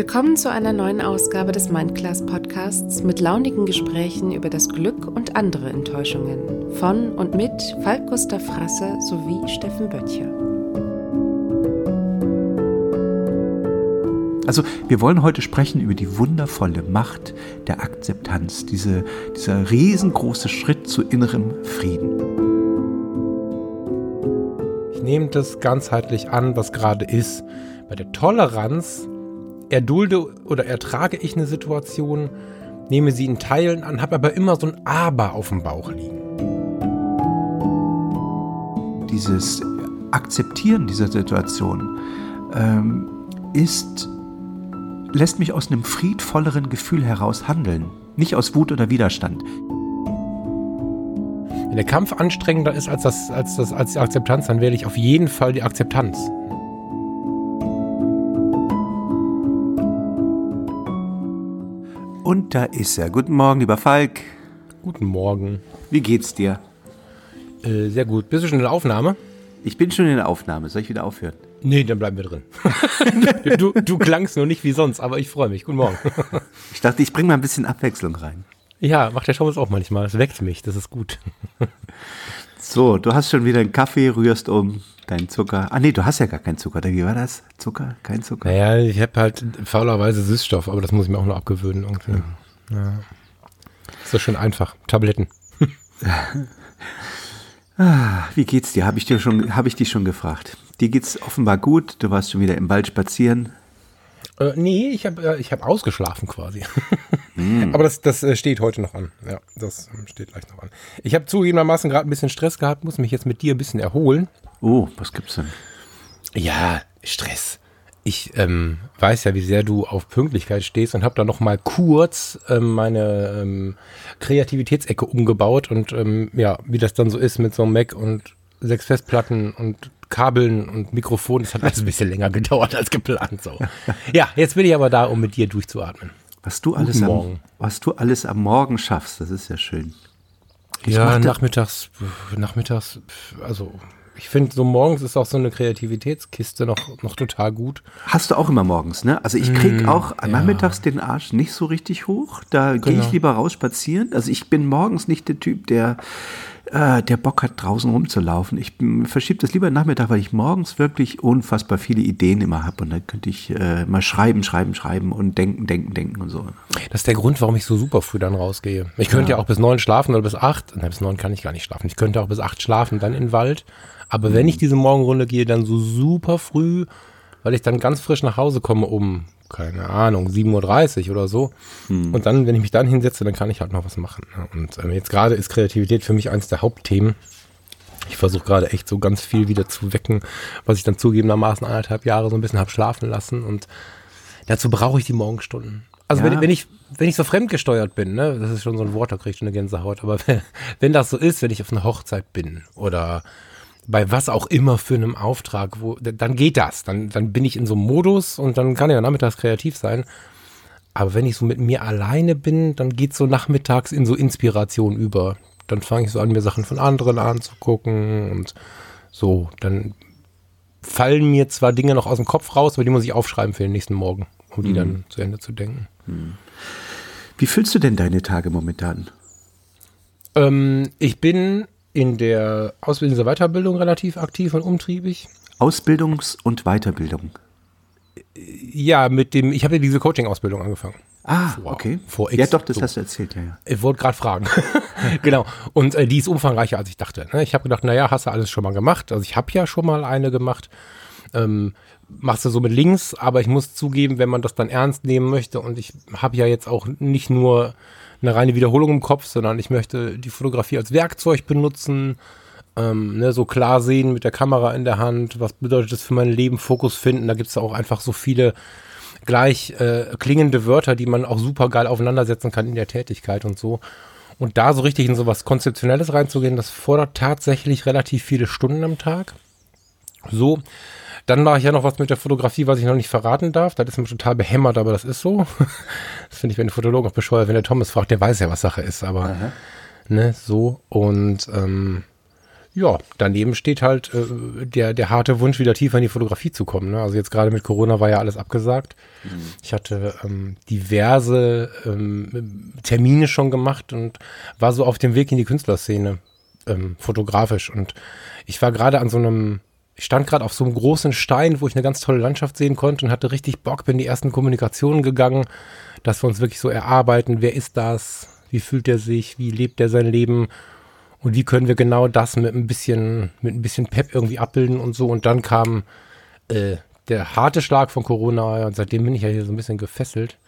Willkommen zu einer neuen Ausgabe des Mindclass Podcasts mit launigen Gesprächen über das Glück und andere Enttäuschungen von und mit Falk Gustav Frasse sowie Steffen Böttcher. Also wir wollen heute sprechen über die wundervolle Macht der Akzeptanz, diese, dieser riesengroße Schritt zu innerem Frieden. Ich nehme das ganzheitlich an, was gerade ist. Bei der Toleranz erdulde oder ertrage ich eine Situation, nehme sie in Teilen an, habe aber immer so ein Aber auf dem Bauch liegen. Dieses Akzeptieren dieser Situation ähm, ist, lässt mich aus einem friedvolleren Gefühl heraus handeln, nicht aus Wut oder Widerstand. Wenn der Kampf anstrengender ist als, das, als, das, als die Akzeptanz, dann wähle ich auf jeden Fall die Akzeptanz. Und da ist er. Guten Morgen, lieber Falk. Guten Morgen. Wie geht's dir? Äh, sehr gut. Bist du schon in der Aufnahme? Ich bin schon in der Aufnahme. Soll ich wieder aufhören? Nee, dann bleiben wir drin. du, du klangst nur nicht wie sonst, aber ich freue mich. Guten Morgen. ich dachte, ich bringe mal ein bisschen Abwechslung rein. Ja, macht der Thomas auch manchmal. Das weckt mich. Das ist gut. So, du hast schon wieder einen Kaffee, rührst um deinen Zucker. Ah nee, du hast ja gar keinen Zucker. Wie war das? Zucker? Kein Zucker? Naja, ich habe halt faulerweise Süßstoff, aber das muss ich mir auch noch abgewöhnen irgendwie. Ja. Ist so schön einfach. Tabletten. ah, wie geht's dir? Habe ich dir schon, habe ich dich schon gefragt. Dir geht's offenbar gut. Du warst schon wieder im Wald spazieren. Äh, nee, ich habe äh, hab ausgeschlafen quasi. mm. Aber das, das äh, steht heute noch an. Ja, das steht gleich noch an. Ich habe zugegebenermaßen gerade ein bisschen Stress gehabt, muss mich jetzt mit dir ein bisschen erholen. Oh, was gibt's denn? Ja, Stress. Ich ähm, weiß ja, wie sehr du auf Pünktlichkeit stehst und habe da noch mal kurz ähm, meine ähm, Kreativitätsecke umgebaut und ähm, ja, wie das dann so ist mit so einem Mac und sechs Festplatten und Kabeln und Mikrofon, das hat alles ein bisschen länger gedauert als geplant. So. Ja, jetzt bin ich aber da, um mit dir durchzuatmen. Was du alles, am, was du alles am Morgen schaffst, das ist ja schön. Ich ja, nachmittags, nachmittags, also ich finde, so morgens ist auch so eine Kreativitätskiste noch, noch total gut. Hast du auch immer morgens, ne? Also ich krieg mm, auch ja. nachmittags den Arsch nicht so richtig hoch. Da genau. gehe ich lieber raus spazieren. Also ich bin morgens nicht der Typ, der, äh, der Bock hat, draußen rumzulaufen. Ich verschiebe das lieber Nachmittag, weil ich morgens wirklich unfassbar viele Ideen immer habe. Und dann könnte ich äh, mal schreiben, schreiben, schreiben und denken, denken, denken und so. Das ist der Grund, warum ich so super früh dann rausgehe. Ich könnte ja, ja auch bis neun schlafen oder bis acht. Nein, bis neun kann ich gar nicht schlafen. Ich könnte auch bis acht schlafen, dann in den Wald. Aber wenn ich diese Morgenrunde gehe, dann so super früh, weil ich dann ganz frisch nach Hause komme um, keine Ahnung, 7.30 Uhr oder so. Hm. Und dann, wenn ich mich dann hinsetze, dann kann ich halt noch was machen. Und ähm, jetzt gerade ist Kreativität für mich eines der Hauptthemen. Ich versuche gerade echt so ganz viel wieder zu wecken, was ich dann zugegebenermaßen anderthalb Jahre so ein bisschen habe schlafen lassen. Und dazu brauche ich die Morgenstunden. Also ja. wenn, wenn, ich, wenn ich so fremdgesteuert bin, ne, das ist schon so ein Wort, da kriege ich schon eine Gänsehaut, aber wenn, wenn das so ist, wenn ich auf einer Hochzeit bin oder bei was auch immer für einem Auftrag, wo, dann geht das. Dann, dann bin ich in so einem Modus und dann kann ja nachmittags kreativ sein. Aber wenn ich so mit mir alleine bin, dann geht so nachmittags in so Inspiration über. Dann fange ich so an, mir Sachen von anderen anzugucken und so. Dann fallen mir zwar Dinge noch aus dem Kopf raus, aber die muss ich aufschreiben für den nächsten Morgen, um die mhm. dann zu Ende zu denken. Mhm. Wie fühlst du denn deine Tage momentan? Ähm, ich bin in der Ausbildungs- und Weiterbildung relativ aktiv und umtriebig. Ausbildungs- und Weiterbildung? Ja, mit dem, ich habe ja diese Coaching-Ausbildung angefangen. Ah, vor, okay. Vor X, ja, doch, das so. hast du erzählt, ja, ja. Ich wollte gerade fragen. genau. Und äh, die ist umfangreicher, als ich dachte. Ne? Ich habe gedacht, naja, hast du alles schon mal gemacht. Also ich habe ja schon mal eine gemacht. Ähm, machst du so mit links, aber ich muss zugeben, wenn man das dann ernst nehmen möchte und ich habe ja jetzt auch nicht nur eine reine Wiederholung im Kopf, sondern ich möchte die Fotografie als Werkzeug benutzen, ähm, ne, so klar sehen mit der Kamera in der Hand, was bedeutet das für mein Leben, Fokus finden, da gibt es auch einfach so viele gleich äh, klingende Wörter, die man auch super geil aufeinandersetzen kann in der Tätigkeit und so. Und da so richtig in so was Konzeptionelles reinzugehen, das fordert tatsächlich relativ viele Stunden am Tag. So, dann mache ich ja noch was mit der Fotografie, was ich noch nicht verraten darf. Das ist mir total behämmert, aber das ist so. Das finde ich, wenn der Fotologe auch bescheuert, wenn der Thomas fragt, der weiß ja, was Sache ist, aber ne, so. Und ähm, ja, daneben steht halt äh, der, der harte Wunsch, wieder tiefer in die Fotografie zu kommen. Ne? Also jetzt gerade mit Corona war ja alles abgesagt. Mhm. Ich hatte ähm, diverse ähm, Termine schon gemacht und war so auf dem Weg in die Künstlerszene, ähm, fotografisch. Und ich war gerade an so einem, ich stand gerade auf so einem großen Stein, wo ich eine ganz tolle Landschaft sehen konnte und hatte richtig Bock, bin die ersten Kommunikationen gegangen, dass wir uns wirklich so erarbeiten, wer ist das, wie fühlt er sich, wie lebt er sein Leben und wie können wir genau das mit ein bisschen, mit ein bisschen Pep irgendwie abbilden und so. Und dann kam äh, der harte Schlag von Corona und seitdem bin ich ja hier so ein bisschen gefesselt.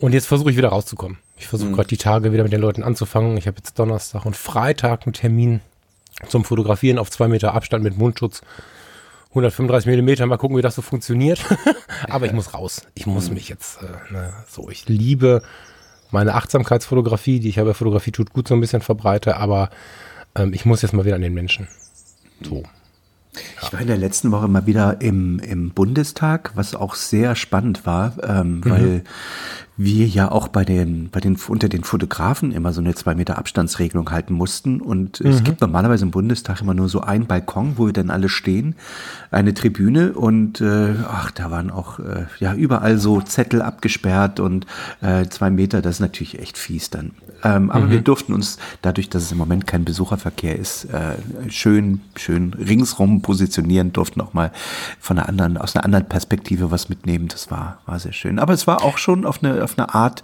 Und jetzt versuche ich wieder rauszukommen. Ich versuche mhm. gerade die Tage wieder mit den Leuten anzufangen. Ich habe jetzt Donnerstag und Freitag einen Termin zum Fotografieren auf zwei Meter Abstand mit Mundschutz. 135 Millimeter, mal gucken, wie das so funktioniert. Aber ich muss raus. Ich muss mhm. mich jetzt, äh, ne, so, ich liebe meine Achtsamkeitsfotografie, die ich habe, Fotografie tut gut so ein bisschen verbreite, aber ähm, ich muss jetzt mal wieder an den Menschen. So. Ich war in der letzten Woche mal wieder im, im Bundestag, was auch sehr spannend war, ähm, mhm. Wir ja auch bei den, bei den, unter den Fotografen immer so eine zwei Meter Abstandsregelung halten mussten. Und mhm. es gibt normalerweise im Bundestag immer nur so einen Balkon, wo wir dann alle stehen, eine Tribüne und äh, ach, da waren auch äh, ja überall so Zettel abgesperrt und äh, zwei Meter, das ist natürlich echt fies dann. Ähm, aber mhm. wir durften uns, dadurch, dass es im Moment kein Besucherverkehr ist, äh, schön, schön ringsrum positionieren, durften auch mal von einer anderen, aus einer anderen Perspektive was mitnehmen. Das war, war sehr schön. Aber es war auch schon auf eine, auf eine Art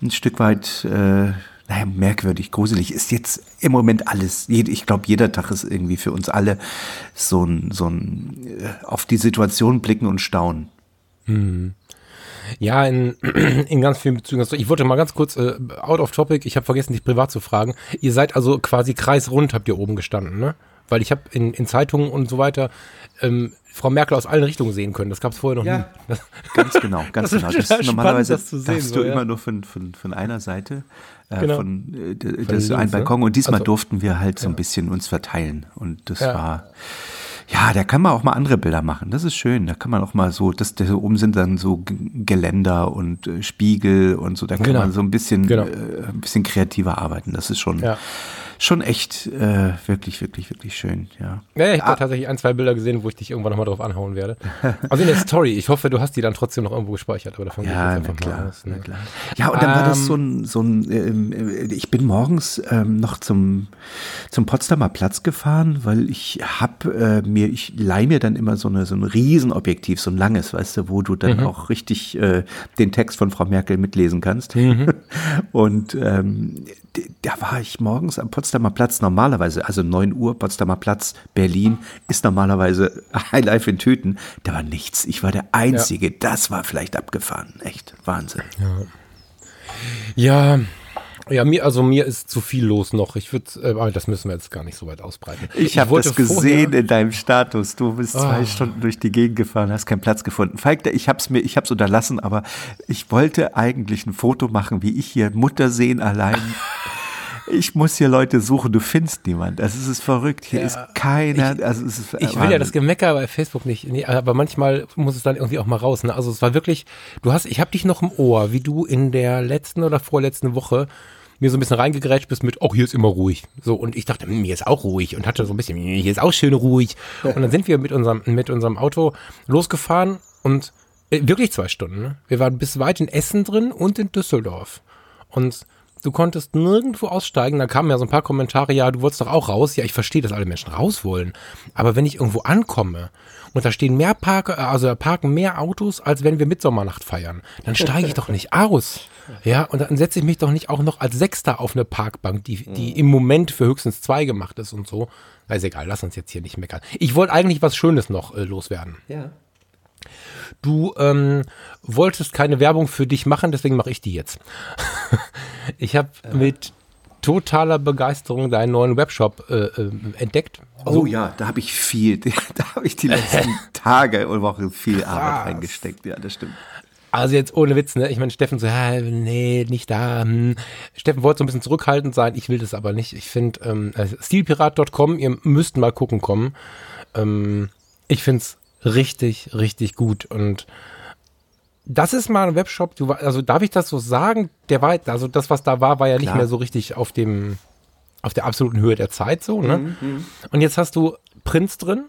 ein Stück weit, äh, naja, merkwürdig, gruselig. Ist jetzt im Moment alles. Ich glaube, jeder Tag ist irgendwie für uns alle so ein, so ein äh, auf die Situation blicken und staunen. Mhm. Ja, in, in ganz vielen Bezügen. Ich wollte mal ganz kurz, äh, out of topic, ich habe vergessen, dich privat zu fragen. Ihr seid also quasi kreisrund, habt ihr oben gestanden, ne? Weil ich habe in, in Zeitungen und so weiter ähm, Frau Merkel aus allen Richtungen sehen können. Das gab es vorher noch ja, nie. Das, ganz genau, ganz das genau. Das ist normalerweise das sehen, darfst so, du ja. immer nur von, von, von einer Seite, äh, genau. von, äh, das von links, ein Balkon. Ne? Und diesmal also, durften wir halt so ein bisschen uns verteilen. Und das ja. war ja, da kann man auch mal andere Bilder machen. Das ist schön. Da kann man auch mal so, das, da oben sind dann so Geländer und äh, Spiegel und so. Da kann genau. man so ein bisschen, genau. äh, ein bisschen kreativer arbeiten. Das ist schon, ja schon echt äh, wirklich, wirklich, wirklich schön, ja. Ja, ich habe ah. tatsächlich ein, zwei Bilder gesehen, wo ich dich irgendwann nochmal drauf anhauen werde. Also in der Story, ich hoffe, du hast die dann trotzdem noch irgendwo gespeichert, aber davon ja, gehe ich einfach mal aus. Ne? klar. Ja, und dann um, war das so ein, so ein ähm, äh, ich bin morgens ähm, noch zum, zum Potsdamer Platz gefahren, weil ich hab äh, mir, ich leih mir dann immer so, eine, so ein Riesenobjektiv, so ein langes, weißt du, wo du dann mhm. auch richtig äh, den Text von Frau Merkel mitlesen kannst. Mhm. Und ähm, da war ich morgens am Potsdamer Platz normalerweise, also 9 Uhr, Potsdamer Platz, Berlin, ist normalerweise Highlife in Tüten. Da war nichts. Ich war der Einzige. Ja. Das war vielleicht abgefahren. Echt Wahnsinn. Ja. ja. Ja, mir, also mir ist zu viel los noch. Ich würde, äh, aber das müssen wir jetzt gar nicht so weit ausbreiten. Ich, habe das gesehen in deinem Status. Du bist oh. zwei Stunden durch die Gegend gefahren, hast keinen Platz gefunden. Falk, ich habe es mir, ich habe es unterlassen, aber ich wollte eigentlich ein Foto machen, wie ich hier Mutter sehen allein. ich muss hier Leute suchen, du findest niemand. Also es ist verrückt. Hier ja, ist keiner. Ich, also es ist, ich will ja das Gemecker bei Facebook nicht, nee, aber manchmal muss es dann irgendwie auch mal raus. Ne? Also es war wirklich, du hast, ich habe dich noch im Ohr, wie du in der letzten oder vorletzten Woche mir so ein bisschen reingegrätscht bist mit, oh, hier ist immer ruhig. So, und ich dachte, hm, mir ist auch ruhig und hatte so ein bisschen, hm, hier ist auch schön ruhig. Und dann sind wir mit unserem, mit unserem Auto losgefahren und äh, wirklich zwei Stunden. Ne? Wir waren bis weit in Essen drin und in Düsseldorf. Und Du konntest nirgendwo aussteigen. Da kamen ja so ein paar Kommentare, ja, du wolltest doch auch raus. Ja, ich verstehe, dass alle Menschen raus wollen. Aber wenn ich irgendwo ankomme und da stehen mehr Parker, also da parken mehr Autos, als wenn wir Mitsommernacht feiern, dann steige ich doch nicht aus. Ja, und dann setze ich mich doch nicht auch noch als Sechster auf eine Parkbank, die, die im Moment für höchstens zwei gemacht ist und so. Na, ist egal, lass uns jetzt hier nicht meckern. Ich wollte eigentlich was Schönes noch äh, loswerden. Ja. Du ähm, wolltest keine Werbung für dich machen, deswegen mache ich die jetzt. ich habe ja. mit totaler Begeisterung deinen neuen Webshop äh, äh, entdeckt. Oh ja, da habe ich viel, da habe ich die letzten Tage und Wochen viel Arbeit reingesteckt. Ja, das stimmt. Also jetzt ohne Witz, ne? Ich meine, Steffen so, ja, nee, nicht da. Hm. Steffen wollte so ein bisschen zurückhaltend sein, ich will das aber nicht. Ich finde, ähm, also stilpirat.com, ihr müsst mal gucken kommen. Ähm, ich finde es richtig, richtig gut. Und das ist mal ein Webshop, du, also darf ich das so sagen? Der war, also das, was da war, war ja Klar. nicht mehr so richtig auf dem, auf der absoluten Höhe der Zeit so, ne? Mhm. mhm. Und jetzt hast du Prinz drin.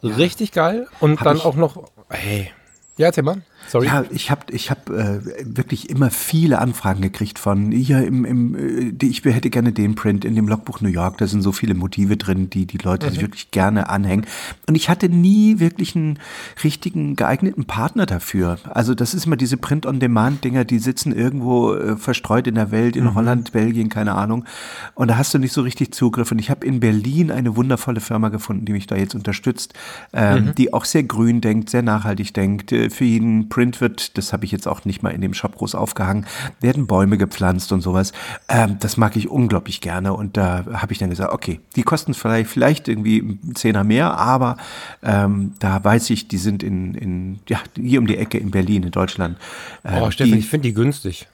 Ja. Richtig geil. Und Hab dann auch noch, hey, ja, erzähl mal. Sorry. Ja, ich habe ich hab, äh, wirklich immer viele Anfragen gekriegt von, hier im, im äh, ich hätte gerne den Print in dem Logbuch New York, da sind so viele Motive drin, die die Leute mhm. sich wirklich gerne anhängen. Und ich hatte nie wirklich einen richtigen geeigneten Partner dafür. Also das ist immer diese Print-on-Demand-Dinger, die sitzen irgendwo äh, verstreut in der Welt, in mhm. Holland, Belgien, keine Ahnung. Und da hast du nicht so richtig Zugriff. Und ich habe in Berlin eine wundervolle Firma gefunden, die mich da jetzt unterstützt, ähm, mhm. die auch sehr grün denkt, sehr nachhaltig denkt, äh, für jeden Print wird, das habe ich jetzt auch nicht mal in dem Shop groß aufgehangen, werden Bäume gepflanzt und sowas. Ähm, das mag ich unglaublich gerne und da habe ich dann gesagt, okay, die kosten vielleicht, vielleicht irgendwie ein Zehner mehr, aber ähm, da weiß ich, die sind in, in, ja, hier um die Ecke in Berlin, in Deutschland. Ähm, oh, Steffen, die, ich finde die günstig.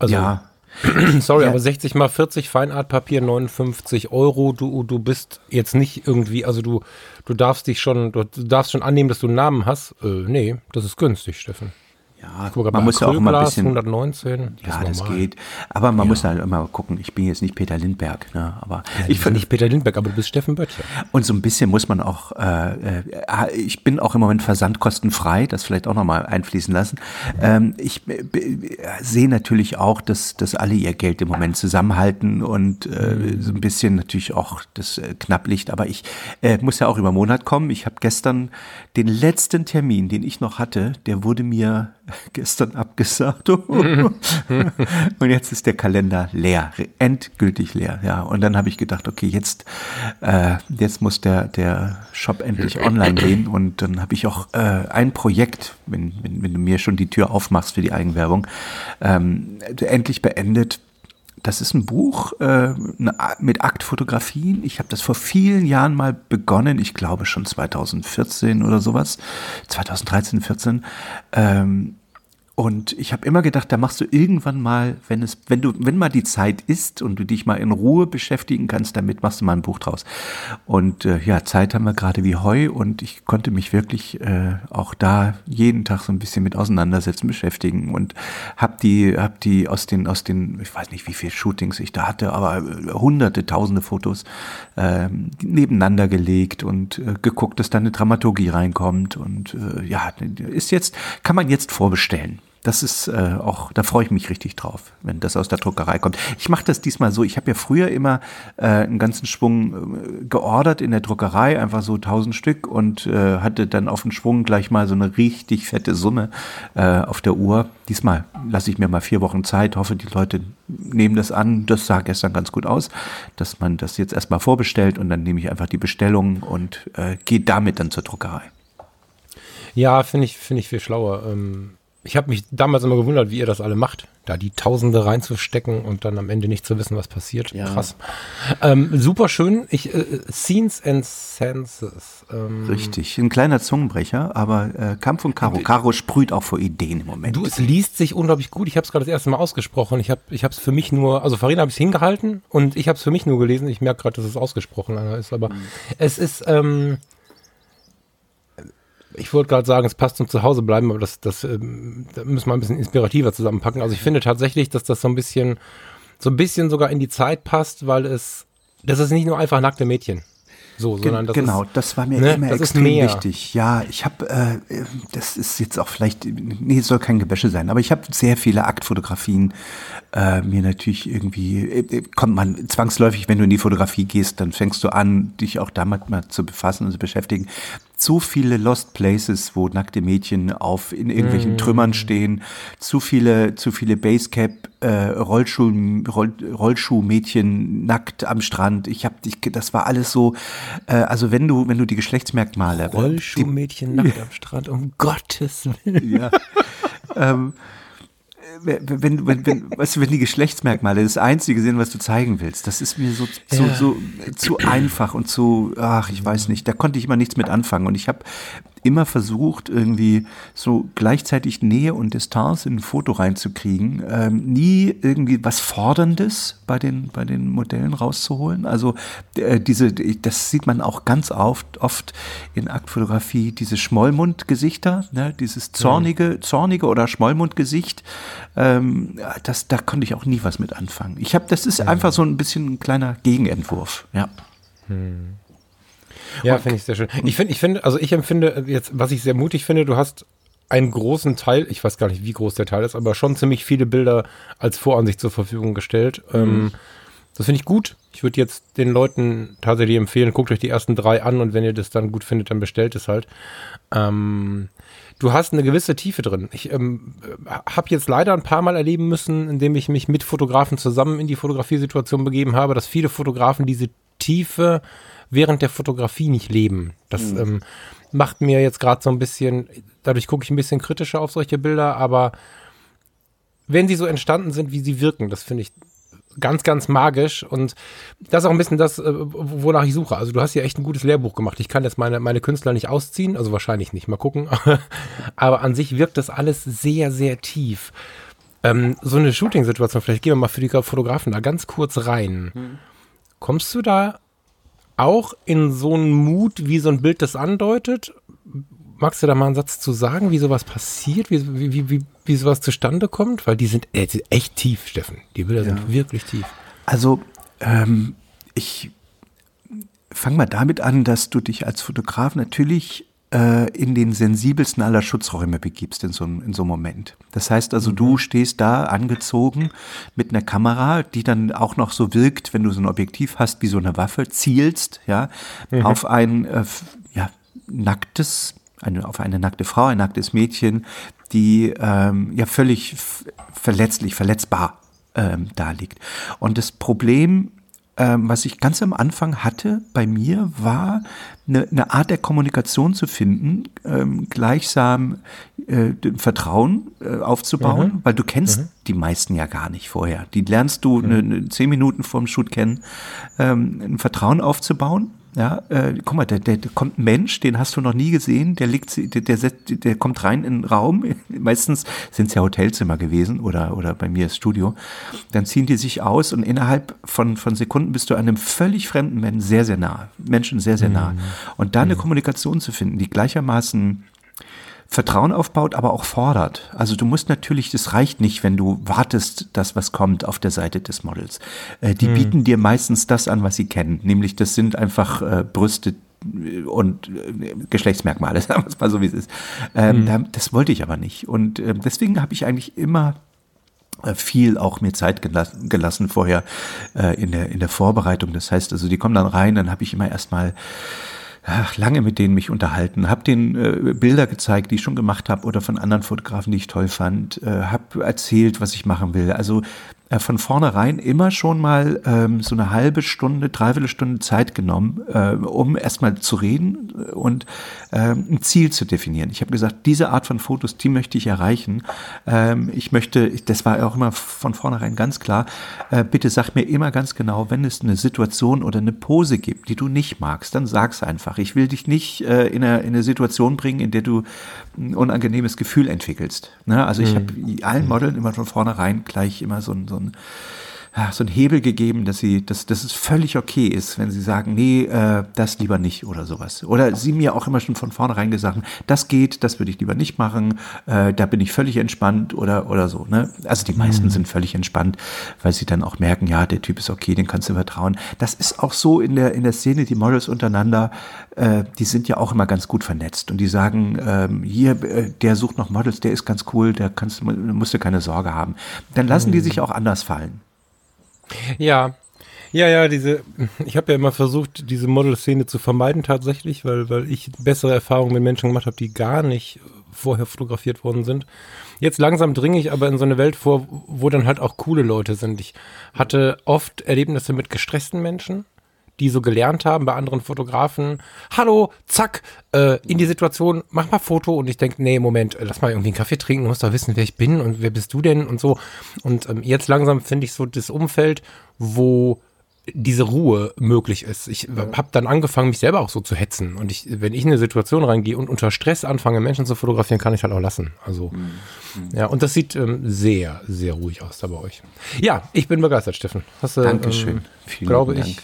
Also, ja. Sorry, ja. aber 60 mal 40 Feinartpapier, 59 Euro. Du, du bist jetzt nicht irgendwie, also du, du darfst dich schon, du darfst schon annehmen, dass du einen Namen hast. Äh, nee, das ist günstig, Steffen. Ja, Guck, man muss ja auch immer ein bisschen. 119. Ja, das, das geht. Aber man ja. muss halt immer gucken. Ich bin jetzt nicht Peter Lindberg, ne? Aber ja, ich bin nicht Peter Lindberg, aber du bist Steffen Böttcher. Und so ein bisschen muss man auch. Äh, äh, ich bin auch im Moment versandkostenfrei. Das vielleicht auch nochmal einfließen lassen. Ähm, ich äh, sehe natürlich auch, dass, dass alle ihr Geld im Moment zusammenhalten und äh, mhm. so ein bisschen natürlich auch das äh, Knapplicht. Aber ich äh, muss ja auch über Monat kommen. Ich habe gestern den letzten Termin, den ich noch hatte, der wurde mir gestern abgesagt. und jetzt ist der Kalender leer, endgültig leer. Ja, und dann habe ich gedacht, okay, jetzt, äh, jetzt muss der, der Shop endlich online gehen. Und dann habe ich auch äh, ein Projekt, wenn, wenn, wenn du mir schon die Tür aufmachst für die Eigenwerbung, ähm, endlich beendet das ist ein Buch äh, mit Aktfotografien. Ich habe das vor vielen Jahren mal begonnen. Ich glaube schon 2014 oder sowas. 2013, 14. Ähm, und ich habe immer gedacht, da machst du irgendwann mal, wenn es, wenn du, wenn mal die Zeit ist und du dich mal in Ruhe beschäftigen kannst, damit machst du mal ein Buch draus. Und äh, ja, Zeit haben wir gerade wie Heu und ich konnte mich wirklich äh, auch da jeden Tag so ein bisschen mit auseinandersetzen, beschäftigen und hab die, hab die aus den, aus den, ich weiß nicht, wie viele Shootings ich da hatte, aber äh, hunderte, tausende Fotos äh, nebeneinander gelegt und äh, geguckt, dass da eine Dramaturgie reinkommt und äh, ja, ist jetzt, kann man jetzt vorbestellen das ist äh, auch, da freue ich mich richtig drauf, wenn das aus der Druckerei kommt. Ich mache das diesmal so, ich habe ja früher immer äh, einen ganzen Schwung äh, geordert in der Druckerei, einfach so tausend Stück und äh, hatte dann auf den Schwung gleich mal so eine richtig fette Summe äh, auf der Uhr. Diesmal lasse ich mir mal vier Wochen Zeit, hoffe, die Leute nehmen das an. Das sah gestern ganz gut aus, dass man das jetzt erstmal vorbestellt und dann nehme ich einfach die Bestellung und äh, gehe damit dann zur Druckerei. Ja, finde ich, finde ich viel schlauer. Ähm ich habe mich damals immer gewundert, wie ihr das alle macht, da die Tausende reinzustecken und dann am Ende nicht zu wissen, was passiert. Ja. Krass. Ähm, super schön. Ich, äh, Scenes and Senses. Ähm, Richtig, ein kleiner Zungenbrecher, aber äh, Kampf und Karo. Karo sprüht auch vor Ideen im Moment. Du, es liest sich unglaublich gut. Ich habe es gerade das erste Mal ausgesprochen. Ich habe ich es für mich nur, also Farina habe ich hingehalten und ich habe es für mich nur gelesen. Ich merke gerade, dass es ausgesprochen ist, aber mhm. es ist, ähm, ich wollte gerade sagen, es passt zum Zuhause bleiben, aber das, das ähm, da müssen wir ein bisschen inspirativer zusammenpacken. Also ich finde tatsächlich, dass das so ein bisschen, so ein bisschen sogar in die Zeit passt, weil es, das ist nicht nur einfach nackte Mädchen. So, sondern das genau, ist, das war mir ne, immer extrem wichtig. Ja, ich habe, äh, das ist jetzt auch vielleicht, nee, es soll kein Gebäsche sein, aber ich habe sehr viele Aktfotografien äh, mir natürlich irgendwie, äh, kommt man zwangsläufig, wenn du in die Fotografie gehst, dann fängst du an, dich auch damit mal zu befassen und zu beschäftigen. Zu viele Lost Places, wo nackte Mädchen auf in irgendwelchen mm. Trümmern stehen, zu viele, zu viele Basecap äh, Rollschuh, Roll, Rollschuhmädchen nackt am Strand. Ich habe dich, das war alles so. Äh, also wenn du, wenn du die Geschlechtsmerkmale, Rollschuhmädchen nackt am Strand, um Gottes Willen. Ja. ähm, wenn, wenn, wenn, weißt du, wenn die Geschlechtsmerkmale das Einzige sind, was du zeigen willst, das ist mir so, so, ja. so zu einfach und zu, ach, ich weiß nicht, da konnte ich immer nichts mit anfangen. Und ich habe immer versucht, irgendwie so gleichzeitig Nähe und Distanz in ein Foto reinzukriegen. Ähm, nie irgendwie was Forderndes bei den, bei den Modellen rauszuholen. Also äh, diese, das sieht man auch ganz oft, oft in Aktfotografie, diese Schmollmundgesichter, ne? dieses zornige, zornige oder Schmollmundgesicht. Ähm, das, da konnte ich auch nie was mit anfangen. Ich habe, das ist einfach so ein bisschen ein kleiner Gegenentwurf, ja. Hm. Ja, finde ich sehr schön. Ich finde, ich finde, also ich empfinde jetzt, was ich sehr mutig finde, du hast einen großen Teil, ich weiß gar nicht, wie groß der Teil ist, aber schon ziemlich viele Bilder als Voransicht zur Verfügung gestellt. Ähm, mhm. Ähm, das finde ich gut. Ich würde jetzt den Leuten tatsächlich empfehlen, guckt euch die ersten drei an und wenn ihr das dann gut findet, dann bestellt es halt. Ähm, du hast eine gewisse Tiefe drin. Ich ähm, habe jetzt leider ein paar Mal erleben müssen, indem ich mich mit Fotografen zusammen in die Fotografiesituation begeben habe, dass viele Fotografen diese Tiefe während der Fotografie nicht leben. Das mhm. ähm, macht mir jetzt gerade so ein bisschen, dadurch gucke ich ein bisschen kritischer auf solche Bilder, aber wenn sie so entstanden sind, wie sie wirken, das finde ich ganz, ganz magisch und das ist auch ein bisschen das, äh, wonach ich suche. Also du hast hier echt ein gutes Lehrbuch gemacht. Ich kann jetzt meine, meine Künstler nicht ausziehen, also wahrscheinlich nicht, mal gucken. Aber an sich wirkt das alles sehr, sehr tief. Ähm, so eine Shooting-Situation, vielleicht gehen wir mal für die Fotografen da ganz kurz rein. Hm. Kommst du da auch in so einen Mut, wie so ein Bild das andeutet? Magst du da mal einen Satz zu sagen, wie sowas passiert, wie, wie, wie, wie sowas zustande kommt? Weil die sind echt tief, Steffen. Die Bilder ja. sind wirklich tief. Also, ähm, ich fange mal damit an, dass du dich als Fotograf natürlich äh, in den sensibelsten aller Schutzräume begibst in so, in so einem Moment. Das heißt also, mhm. du stehst da angezogen mit einer Kamera, die dann auch noch so wirkt, wenn du so ein Objektiv hast, wie so eine Waffe, zielst, ja, mhm. auf ein, äh, ja, nacktes, eine, auf eine nackte Frau, ein nacktes Mädchen, die ähm, ja völlig verletzlich, verletzbar ähm, da liegt. Und das Problem ähm, was ich ganz am Anfang hatte bei mir, war eine, eine Art der Kommunikation zu finden, ähm, gleichsam äh, Vertrauen äh, aufzubauen, mhm. weil du kennst mhm. die meisten ja gar nicht vorher. Die lernst du mhm. eine, eine zehn Minuten vorm Shoot kennen, ähm, ein Vertrauen aufzubauen ja, äh, guck mal, der, der, der kommt ein Mensch, den hast du noch nie gesehen, der liegt, der, der, der kommt rein in den Raum. Meistens sind es ja Hotelzimmer gewesen oder, oder bei mir das Studio. Dann ziehen die sich aus und innerhalb von, von Sekunden bist du einem völlig fremden Menschen sehr, sehr nah. Menschen sehr, sehr nah. Mhm. Und da eine mhm. Kommunikation zu finden, die gleichermaßen Vertrauen aufbaut, aber auch fordert. Also du musst natürlich, das reicht nicht, wenn du wartest, dass was kommt auf der Seite des Models. Äh, die hm. bieten dir meistens das an, was sie kennen, nämlich das sind einfach äh, Brüste und äh, Geschlechtsmerkmale, sagen wir es mal so, wie es ist. Ähm, hm. das wollte ich aber nicht. Und äh, deswegen habe ich eigentlich immer äh, viel auch mir Zeit gelassen, gelassen vorher äh, in, der, in der Vorbereitung. Das heißt also, die kommen dann rein, dann habe ich immer erstmal ach, lange mit denen mich unterhalten, habe denen äh, Bilder gezeigt, die ich schon gemacht habe oder von anderen Fotografen, die ich toll fand, äh, habe erzählt, was ich machen will. Also äh, von vornherein immer schon mal ähm, so eine halbe Stunde, dreiviertel Stunde Zeit genommen, äh, um erstmal zu reden und äh, ein Ziel zu definieren. Ich habe gesagt, diese Art von Fotos, die möchte ich erreichen. Ähm, ich möchte, das war auch immer von vornherein ganz klar, äh, bitte sag mir immer ganz genau, wenn es eine Situation oder eine Pose gibt, die du nicht magst, dann sag's einfach. Ich will dich nicht äh, in, eine, in eine Situation bringen, in der du ein unangenehmes Gefühl entwickelst. Ne? Also ich mhm. habe allen Modeln immer von vornherein gleich immer so ein, so ein worden. So ein Hebel gegeben, dass sie, dass, dass es völlig okay ist, wenn sie sagen, nee, äh, das lieber nicht oder sowas. Oder sie mir auch immer schon von vornherein gesagt haben, das geht, das würde ich lieber nicht machen, äh, da bin ich völlig entspannt oder, oder so. Ne? Also die meisten mhm. sind völlig entspannt, weil sie dann auch merken, ja, der Typ ist okay, den kannst du vertrauen. Das ist auch so in der, in der Szene, die Models untereinander, äh, die sind ja auch immer ganz gut vernetzt und die sagen, ähm, hier, äh, der sucht noch Models, der ist ganz cool, der kannst, musst du keine Sorge haben. Dann lassen mhm. die sich auch anders fallen. Ja, ja, ja, diese, ich habe ja immer versucht, diese Model-Szene zu vermeiden tatsächlich, weil, weil ich bessere Erfahrungen mit Menschen gemacht habe, die gar nicht vorher fotografiert worden sind. Jetzt langsam dringe ich aber in so eine Welt vor, wo dann halt auch coole Leute sind. Ich hatte oft Erlebnisse mit gestressten Menschen, die so gelernt haben bei anderen Fotografen, hallo, zack, äh, in die Situation, mach mal Foto und ich denke, nee, Moment, lass mal irgendwie einen Kaffee trinken, du musst doch wissen, wer ich bin und wer bist du denn und so. Und ähm, jetzt langsam finde ich so das Umfeld, wo diese Ruhe möglich ist. Ich habe dann angefangen, mich selber auch so zu hetzen. Und ich, wenn ich in eine Situation reingehe und unter Stress anfange, Menschen zu fotografieren, kann ich halt auch lassen. Also, mhm. ja, und das sieht ähm, sehr, sehr ruhig aus da bei euch. Ja, ich bin begeistert, Steffen. Hast, Dankeschön. Ähm, Vielen glaube Dank. ich.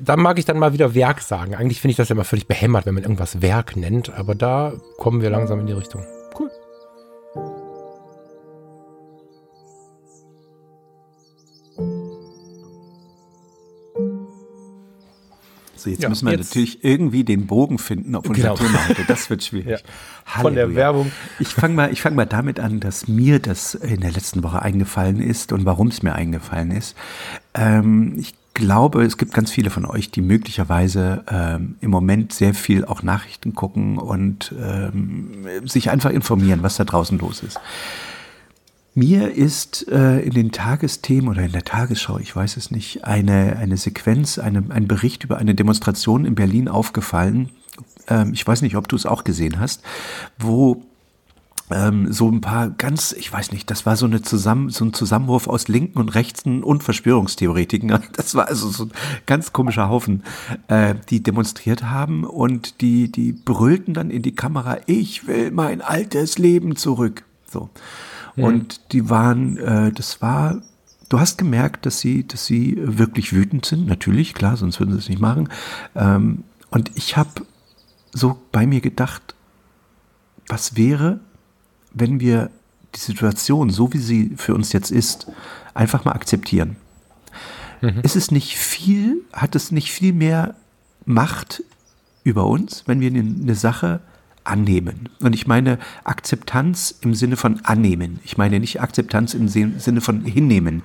Da mag ich dann mal wieder Werk sagen. Eigentlich finde ich das ja immer völlig behämmert, wenn man irgendwas Werk nennt, aber da kommen wir langsam in die Richtung. Cool. So, jetzt ja, müssen wir jetzt natürlich irgendwie den Bogen finden auf unser genau. Thema heute. Das wird schwierig. Ja. Von der Werbung. Ich fange mal, fang mal damit an, dass mir das in der letzten Woche eingefallen ist und warum es mir eingefallen ist. Ähm, ich glaube, es gibt ganz viele von euch, die möglicherweise ähm, im Moment sehr viel auch Nachrichten gucken und ähm, sich einfach informieren, was da draußen los ist. Mir ist äh, in den Tagesthemen oder in der Tagesschau, ich weiß es nicht, eine, eine Sequenz, eine, ein Bericht über eine Demonstration in Berlin aufgefallen. Ähm, ich weiß nicht, ob du es auch gesehen hast, wo ähm, so ein paar ganz, ich weiß nicht, das war so, eine Zusammen, so ein Zusammenwurf aus Linken und Rechten und Verschwörungstheoretiken. Das war also so ein ganz komischer Haufen, äh, die demonstriert haben und die, die brüllten dann in die Kamera, ich will mein altes Leben zurück. So. Mhm. Und die waren, äh, das war, du hast gemerkt, dass sie, dass sie wirklich wütend sind, natürlich, klar, sonst würden sie es nicht machen. Ähm, und ich habe so bei mir gedacht, was wäre, wenn wir die Situation, so wie sie für uns jetzt ist, einfach mal akzeptieren. Mhm. Ist es nicht viel, hat es nicht viel mehr Macht über uns, wenn wir eine Sache annehmen. Und ich meine Akzeptanz im Sinne von annehmen. Ich meine nicht Akzeptanz im Sinne von hinnehmen.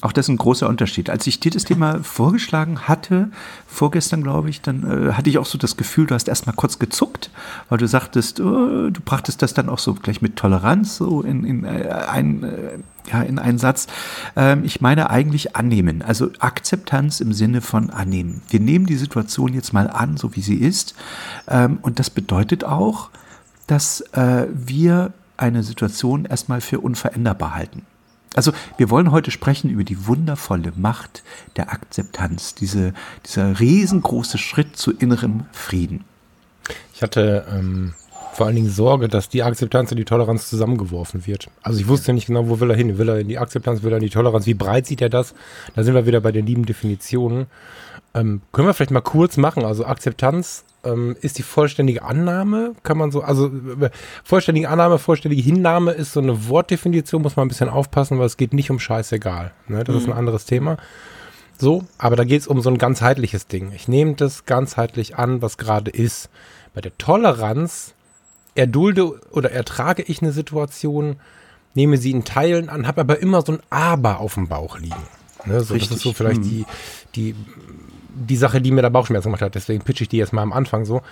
Auch das ist ein großer Unterschied. Als ich dir das Thema vorgeschlagen hatte, vorgestern glaube ich, dann äh, hatte ich auch so das Gefühl, du hast erstmal kurz gezuckt, weil du sagtest, oh, du brachtest das dann auch so gleich mit Toleranz so in, in, äh, ein, äh, ja, in einen Satz. Ähm, ich meine eigentlich annehmen, also Akzeptanz im Sinne von annehmen. Wir nehmen die Situation jetzt mal an, so wie sie ist. Ähm, und das bedeutet auch, dass äh, wir eine Situation erstmal für unveränderbar halten. Also wir wollen heute sprechen über die wundervolle Macht der Akzeptanz, diese, dieser riesengroße Schritt zu innerem Frieden. Ich hatte ähm, vor allen Dingen Sorge, dass die Akzeptanz und die Toleranz zusammengeworfen wird. Also ich wusste nicht genau, wo will er hin. Will er in die Akzeptanz, will er in die Toleranz? Wie breit sieht er das? Da sind wir wieder bei den lieben Definitionen. Ähm, können wir vielleicht mal kurz machen. Also Akzeptanz ähm, ist die vollständige Annahme, kann man so, also äh, vollständige Annahme, vollständige Hinnahme ist so eine Wortdefinition, muss man ein bisschen aufpassen, weil es geht nicht um scheißegal. Ne? Das mhm. ist ein mhm. anderes Thema. So, aber da geht es um so ein ganzheitliches Ding. Ich nehme das ganzheitlich an, was gerade ist. Bei der Toleranz erdulde oder ertrage ich eine Situation, nehme sie in Teilen an, habe aber immer so ein Aber auf dem Bauch liegen. Ne, so, das ist so vielleicht mhm. die, die die Sache, die mir da Bauchschmerzen gemacht hat. Deswegen pitche ich die jetzt mal am Anfang so.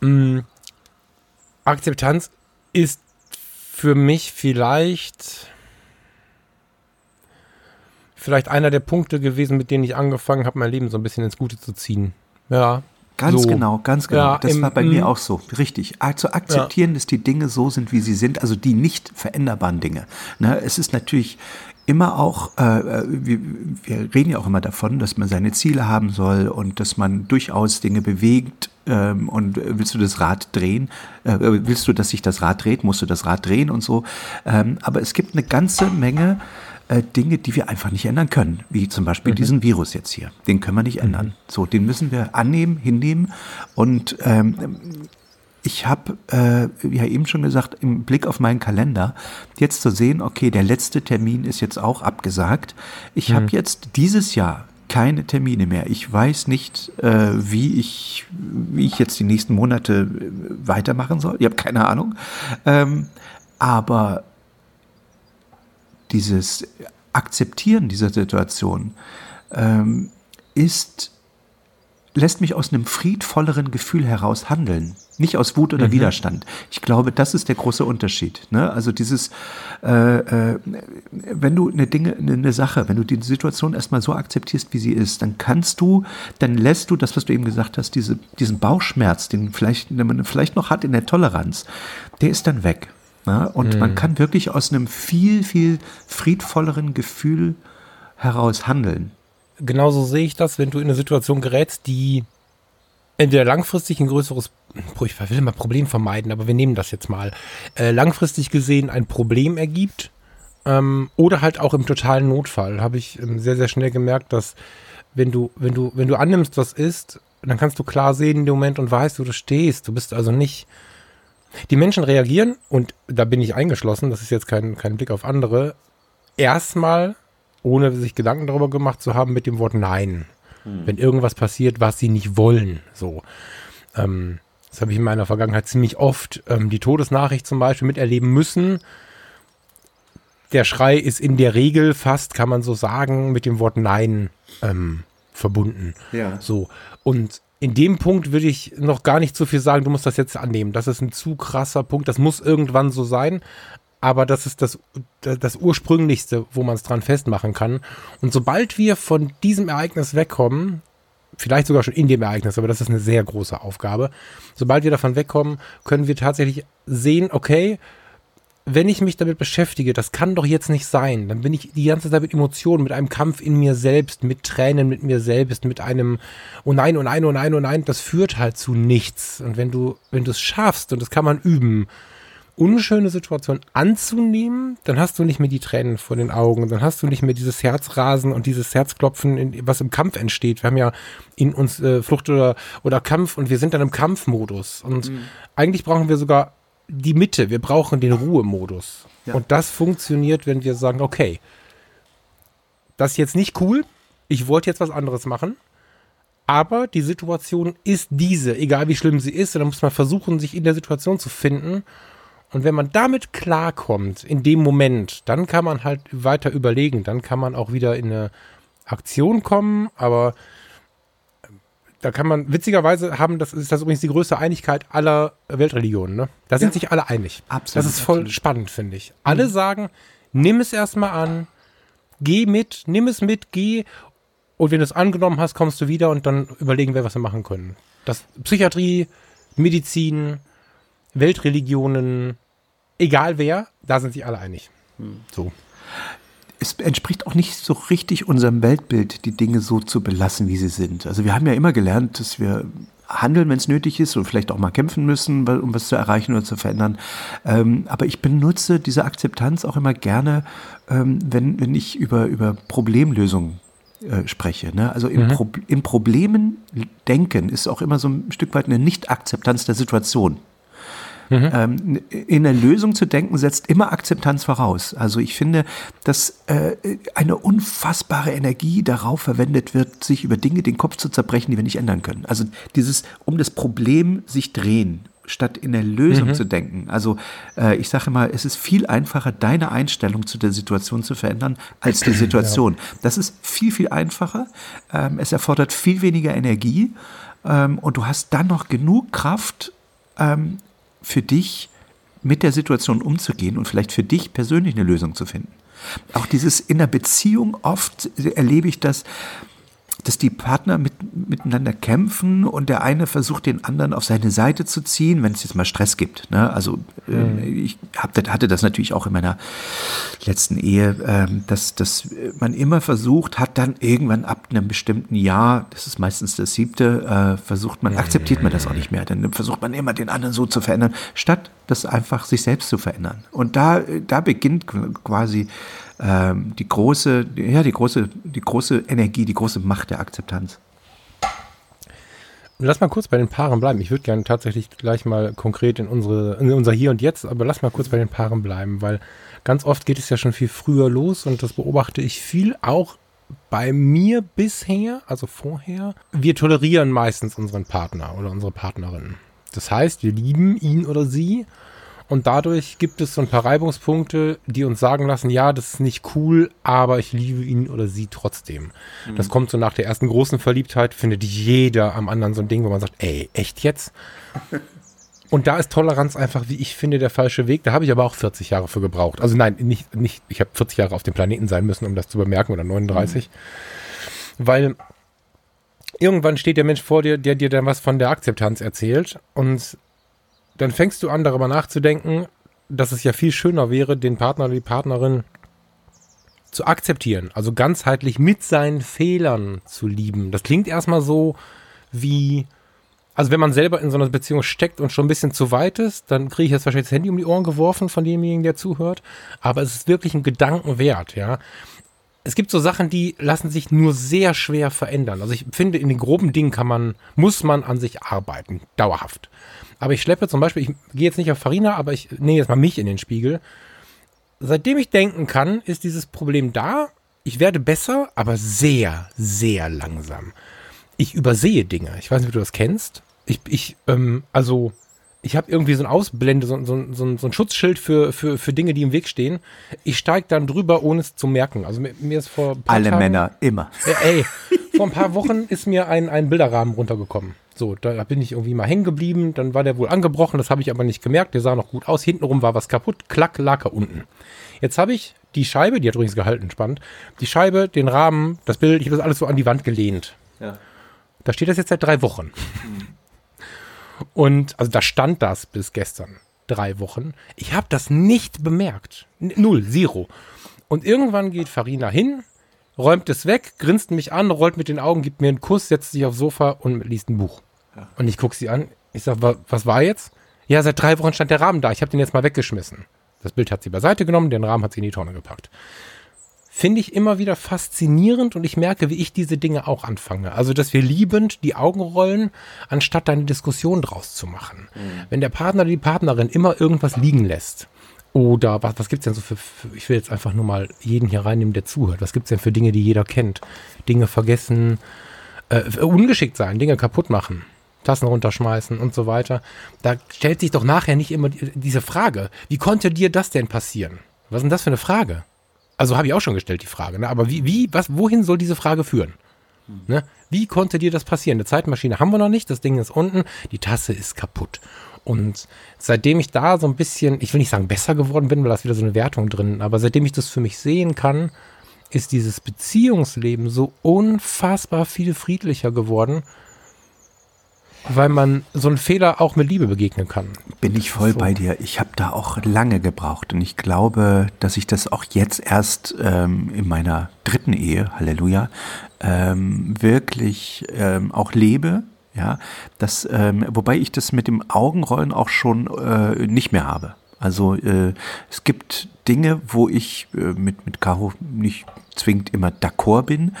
Mhm. Akzeptanz ist für mich vielleicht vielleicht einer der Punkte gewesen, mit denen ich angefangen habe, mein Leben so ein bisschen ins Gute zu ziehen. Ja. Ganz so. genau, ganz genau. Ja, das im, war bei mir auch so. Richtig. Zu akzeptieren, ja. dass die Dinge so sind, wie sie sind, also die nicht veränderbaren Dinge. Ne, es ist natürlich immer auch, äh, äh, wir, wir reden ja auch immer davon, dass man seine Ziele haben soll und dass man durchaus Dinge bewegt. Ähm, und willst du das Rad drehen? Äh, willst du, dass sich das Rad dreht? Musst du das Rad drehen und so? Ähm, aber es gibt eine ganze Menge äh, Dinge, die wir einfach nicht ändern können, wie zum Beispiel mhm. diesen Virus jetzt hier. Den können wir nicht ändern. Mhm. So, den müssen wir annehmen, hinnehmen und ähm, ich habe äh, ja eben schon gesagt, im Blick auf meinen Kalender, jetzt zu sehen, okay, der letzte Termin ist jetzt auch abgesagt. Ich mhm. habe jetzt dieses Jahr keine Termine mehr. Ich weiß nicht, äh, wie, ich, wie ich jetzt die nächsten Monate äh, weitermachen soll. Ich habe keine Ahnung. Ähm, aber dieses Akzeptieren dieser Situation ähm, ist lässt mich aus einem friedvolleren Gefühl heraus handeln. Nicht aus Wut oder mhm. Widerstand. Ich glaube, das ist der große Unterschied. Ne? Also dieses, äh, äh, wenn du eine Dinge, eine Sache, wenn du die Situation erstmal so akzeptierst, wie sie ist, dann kannst du, dann lässt du das, was du eben gesagt hast, diese, diesen Bauchschmerz, den vielleicht, den man vielleicht noch hat in der Toleranz, der ist dann weg. Ne? Und mhm. man kann wirklich aus einem viel, viel friedvolleren Gefühl heraus handeln. genauso sehe ich das, wenn du in eine Situation gerätst, die entweder langfristig ein größeres, ich will immer Problem vermeiden, aber wir nehmen das jetzt mal, äh, langfristig gesehen ein Problem ergibt ähm, oder halt auch im totalen Notfall. Habe ich ähm, sehr, sehr schnell gemerkt, dass wenn du, wenn du, wenn du annimmst, was ist, dann kannst du klar sehen in dem Moment und weißt, wo du stehst. Du bist also nicht. Die Menschen reagieren, und da bin ich eingeschlossen, das ist jetzt kein, kein Blick auf andere, erstmal, ohne sich Gedanken darüber gemacht zu haben, mit dem Wort Nein. Hm. Wenn irgendwas passiert, was sie nicht wollen. So. Ähm, das habe ich in meiner Vergangenheit ziemlich oft ähm, die Todesnachricht zum Beispiel miterleben müssen. Der Schrei ist in der Regel fast, kann man so sagen, mit dem Wort Nein ähm, verbunden. Ja. So. Und in dem Punkt würde ich noch gar nicht so viel sagen, du musst das jetzt annehmen. Das ist ein zu krasser Punkt. Das muss irgendwann so sein. Aber das ist das, das Ursprünglichste, wo man es dran festmachen kann. Und sobald wir von diesem Ereignis wegkommen, vielleicht sogar schon in dem Ereignis, aber das ist eine sehr große Aufgabe, sobald wir davon wegkommen, können wir tatsächlich sehen, okay, wenn ich mich damit beschäftige, das kann doch jetzt nicht sein, dann bin ich die ganze Zeit mit Emotionen, mit einem Kampf in mir selbst, mit Tränen mit mir selbst, mit einem oh nein, oh nein, oh nein, oh nein, das führt halt zu nichts. Und wenn du, wenn du es schaffst, und das kann man üben, unschöne Situation anzunehmen, dann hast du nicht mehr die Tränen vor den Augen, dann hast du nicht mehr dieses Herzrasen und dieses Herzklopfen, was im Kampf entsteht. Wir haben ja in uns äh, Flucht oder, oder Kampf und wir sind dann im Kampfmodus. Und mhm. eigentlich brauchen wir sogar die Mitte, wir brauchen den Ruhemodus. Ja. Und das funktioniert, wenn wir sagen, okay, das ist jetzt nicht cool, ich wollte jetzt was anderes machen, aber die Situation ist diese, egal wie schlimm sie ist, und dann muss man versuchen, sich in der Situation zu finden. Und wenn man damit klarkommt, in dem Moment, dann kann man halt weiter überlegen, dann kann man auch wieder in eine Aktion kommen, aber da kann man, witzigerweise haben, das ist das übrigens die größte Einigkeit aller Weltreligionen, ne? Da sind ja. sich alle einig. Absolut. Das ist voll absolut. spannend, finde ich. Alle mhm. sagen, nimm es erstmal an, geh mit, nimm es mit, geh. Und wenn du es angenommen hast, kommst du wieder und dann überlegen wir, was wir machen können. Das Psychiatrie, Medizin, Weltreligionen, egal wer, da sind sich alle einig. Mhm. So es entspricht auch nicht so richtig unserem Weltbild, die Dinge so zu belassen, wie sie sind. Also wir haben ja immer gelernt, dass wir handeln, wenn es nötig ist und vielleicht auch mal kämpfen müssen, um was zu erreichen oder zu verändern. Ähm, aber ich benutze diese Akzeptanz auch immer gerne, ähm, wenn, wenn ich über, über Problemlösungen äh, spreche. Ne? Also in, mhm. Pro in Problemen denken ist auch immer so ein Stück weit eine Nicht-Akzeptanz der Situation. Mhm. Ähm, in der Lösung zu denken setzt immer Akzeptanz voraus. Also ich finde, dass äh, eine unfassbare Energie darauf verwendet wird, sich über Dinge den Kopf zu zerbrechen, die wir nicht ändern können. Also dieses um das Problem sich drehen statt in der Lösung mhm. zu denken. Also äh, ich sage mal, es ist viel einfacher, deine Einstellung zu der Situation zu verändern, als die Situation. Ja. Das ist viel, viel einfacher. Ähm, es erfordert viel weniger Energie ähm, und du hast dann noch genug Kraft, ähm, für dich mit der Situation umzugehen und vielleicht für dich persönlich eine Lösung zu finden. Auch dieses in der Beziehung, oft erlebe ich das, dass die Partner mit, miteinander kämpfen und der eine versucht, den anderen auf seine Seite zu ziehen, wenn es jetzt mal Stress gibt. Ne? Also mhm. äh, ich hab, hatte das natürlich auch in meiner letzten Ehe, äh, dass, dass man immer versucht hat, dann irgendwann ab einem bestimmten Jahr, das ist meistens das siebte, äh, versucht man, akzeptiert man das auch nicht mehr. Dann versucht man immer den anderen so zu verändern, statt das einfach sich selbst zu verändern. Und da, da beginnt quasi ähm, die große, ja, die große, die große Energie, die große Macht der Akzeptanz. Lass mal kurz bei den Paaren bleiben. Ich würde gerne tatsächlich gleich mal konkret in, unsere, in unser Hier und Jetzt, aber lass mal kurz bei den Paaren bleiben, weil ganz oft geht es ja schon viel früher los und das beobachte ich viel auch bei mir bisher, also vorher. Wir tolerieren meistens unseren Partner oder unsere Partnerin. Das heißt, wir lieben ihn oder sie und dadurch gibt es so ein paar Reibungspunkte, die uns sagen lassen, ja, das ist nicht cool, aber ich liebe ihn oder sie trotzdem. Mhm. Das kommt so nach der ersten großen Verliebtheit, findet jeder am anderen so ein Ding, wo man sagt, ey, echt jetzt? Und da ist Toleranz einfach, wie ich finde, der falsche Weg. Da habe ich aber auch 40 Jahre für gebraucht. Also nein, nicht, nicht ich habe 40 Jahre auf dem Planeten sein müssen, um das zu bemerken, oder 39. Mhm. Weil irgendwann steht der Mensch vor dir, der dir dann was von der Akzeptanz erzählt. Und dann fängst du an, darüber nachzudenken, dass es ja viel schöner wäre, den Partner oder die Partnerin zu akzeptieren, also ganzheitlich mit seinen Fehlern zu lieben. Das klingt erstmal so wie, also wenn man selber in so einer Beziehung steckt und schon ein bisschen zu weit ist, dann kriege ich jetzt wahrscheinlich das Handy um die Ohren geworfen von demjenigen, der zuhört. Aber es ist wirklich ein Gedanken wert, ja. Es gibt so Sachen, die lassen sich nur sehr schwer verändern. Also ich finde, in den groben Dingen kann man, muss man an sich arbeiten, dauerhaft. Aber ich schleppe zum Beispiel, ich gehe jetzt nicht auf Farina, aber ich nehme jetzt mal mich in den Spiegel seitdem ich denken kann, ist dieses Problem da. Ich werde besser, aber sehr, sehr langsam. Ich übersehe Dinge. Ich weiß nicht, ob du das kennst. Ich, ich ähm, also, ich habe irgendwie so ein Ausblende, so, so, so, so, ein Schutzschild für, für, für Dinge, die im Weg stehen. Ich steige dann drüber, ohne es zu merken. Also mir, mir ist vor Alle Tagen, Männer, immer. Äh, ey, vor ein paar Wochen ist mir ein, ein Bilderrahmen runtergekommen. So, da bin ich irgendwie mal hängen geblieben, dann war der wohl angebrochen, das habe ich aber nicht gemerkt, der sah noch gut aus, hintenrum war was kaputt, klack, lag er unten. Jetzt habe ich die Scheibe, die hat übrigens gehalten, spannend, die Scheibe, den Rahmen, das Bild, ich habe das alles so an die Wand gelehnt. Ja. Da steht das jetzt seit drei Wochen. Mhm. Und, also da stand das bis gestern, drei Wochen. Ich habe das nicht bemerkt. Null, zero. Und irgendwann geht Farina hin, räumt es weg, grinst mich an, rollt mit den Augen, gibt mir einen Kuss, setzt sich aufs Sofa und liest ein Buch. Und ich gucke sie an. Ich sage, was war jetzt? Ja, seit drei Wochen stand der Rahmen da. Ich habe den jetzt mal weggeschmissen. Das Bild hat sie beiseite genommen, den Rahmen hat sie in die Tonne gepackt. Finde ich immer wieder faszinierend und ich merke, wie ich diese Dinge auch anfange. Also, dass wir liebend die Augen rollen, anstatt da eine Diskussion draus zu machen. Mhm. Wenn der Partner oder die Partnerin immer irgendwas liegen lässt, oder was, was gibt es denn so für, für, ich will jetzt einfach nur mal jeden hier reinnehmen, der zuhört. Was gibt es denn für Dinge, die jeder kennt? Dinge vergessen, äh, ungeschickt sein, Dinge kaputt machen. Tassen runterschmeißen und so weiter. Da stellt sich doch nachher nicht immer diese Frage, wie konnte dir das denn passieren? Was ist denn das für eine Frage? Also habe ich auch schon gestellt, die Frage. Ne? Aber wie, wie, was, wohin soll diese Frage führen? Ne? Wie konnte dir das passieren? Eine Zeitmaschine haben wir noch nicht, das Ding ist unten, die Tasse ist kaputt. Und seitdem ich da so ein bisschen, ich will nicht sagen besser geworden bin, weil da ist wieder so eine Wertung drin, aber seitdem ich das für mich sehen kann, ist dieses Beziehungsleben so unfassbar viel friedlicher geworden, weil man so einen Fehler auch mit Liebe begegnen kann. Bin ich voll so. bei dir. Ich habe da auch lange gebraucht und ich glaube, dass ich das auch jetzt erst ähm, in meiner dritten Ehe, Halleluja, ähm, wirklich ähm, auch lebe. Ja, das, ähm, wobei ich das mit dem Augenrollen auch schon äh, nicht mehr habe. Also äh, es gibt Dinge, wo ich äh, mit, mit Caro nicht zwingend immer d'accord bin,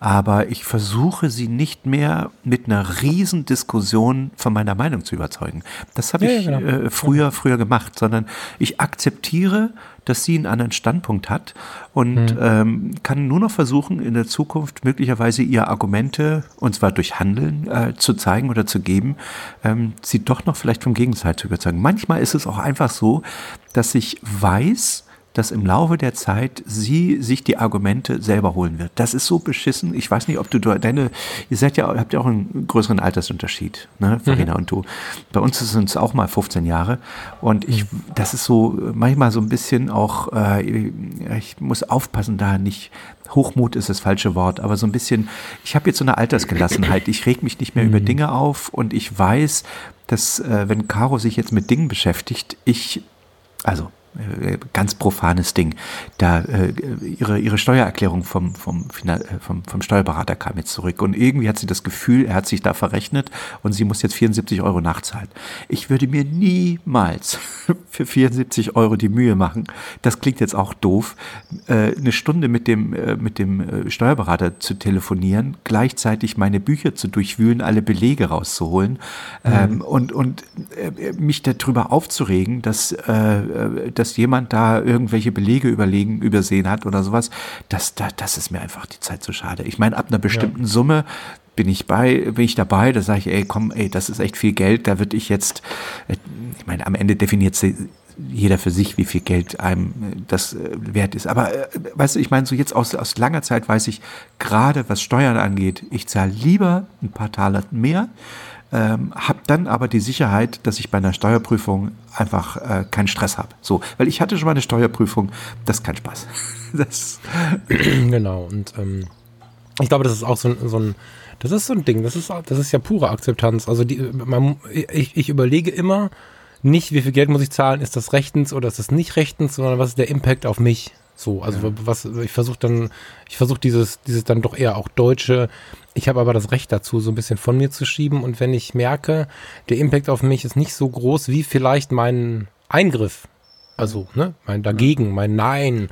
aber ich versuche sie nicht mehr mit einer riesen Diskussion von meiner Meinung zu überzeugen. Das habe ja, ich genau. äh, früher, früher gemacht, sondern ich akzeptiere, dass sie einen anderen Standpunkt hat und mhm. ähm, kann nur noch versuchen, in der Zukunft möglicherweise ihr Argumente, und zwar durch Handeln, äh, zu zeigen oder zu geben, ähm, sie doch noch vielleicht vom Gegenteil zu überzeugen. Manchmal ist es auch einfach so, dass ich weiß, dass im Laufe der Zeit sie sich die Argumente selber holen wird. Das ist so beschissen. Ich weiß nicht, ob du deine, ihr seid ja, habt ja auch einen größeren Altersunterschied, ne, Farina mhm. und du. Bei uns sind es auch mal 15 Jahre. Und ich, das ist so manchmal so ein bisschen auch, äh, ich muss aufpassen, da nicht Hochmut ist das falsche Wort, aber so ein bisschen, ich habe jetzt so eine Altersgelassenheit. Ich reg mich nicht mehr mhm. über Dinge auf und ich weiß, dass äh, wenn Caro sich jetzt mit Dingen beschäftigt, ich, also ganz profanes Ding. Da äh, ihre, ihre Steuererklärung vom, vom, äh, vom, vom Steuerberater kam jetzt zurück und irgendwie hat sie das Gefühl, er hat sich da verrechnet und sie muss jetzt 74 Euro nachzahlen. Ich würde mir niemals für 74 Euro die Mühe machen, das klingt jetzt auch doof, äh, eine Stunde mit dem, äh, mit dem Steuerberater zu telefonieren, gleichzeitig meine Bücher zu durchwühlen, alle Belege rauszuholen mhm. ähm, und, und äh, mich darüber aufzuregen, dass, äh, dass dass jemand da irgendwelche Belege überlegen, übersehen hat oder sowas, das, das, das ist mir einfach die Zeit zu schade. Ich meine, ab einer bestimmten ja. Summe bin ich bei, bin ich dabei, da sage ich, ey, komm, ey, das ist echt viel Geld, da würde ich jetzt, äh, ich meine, am Ende definiert jeder für sich, wie viel Geld einem äh, das äh, wert ist. Aber weißt du, ich meine, so jetzt aus, aus langer Zeit weiß ich, gerade was Steuern angeht, ich zahle lieber ein paar Taler mehr, ähm, habe dann aber die Sicherheit, dass ich bei einer Steuerprüfung einfach äh, keinen Stress habe. So, weil ich hatte schon mal eine Steuerprüfung, das ist kein Spaß. das genau, und ähm, ich glaube, das ist auch so ein, so ein das ist so ein Ding, das ist, das ist ja pure Akzeptanz. Also die, man, ich, ich überlege immer nicht, wie viel Geld muss ich zahlen, ist das rechtens oder ist das nicht rechtens, sondern was ist der Impact auf mich? So, also ja. was ich versuche dann, ich versuche dieses, dieses dann doch eher auch deutsche. Ich habe aber das Recht dazu, so ein bisschen von mir zu schieben. Und wenn ich merke, der Impact auf mich ist nicht so groß wie vielleicht mein Eingriff, also ne, mein Dagegen, mein Nein,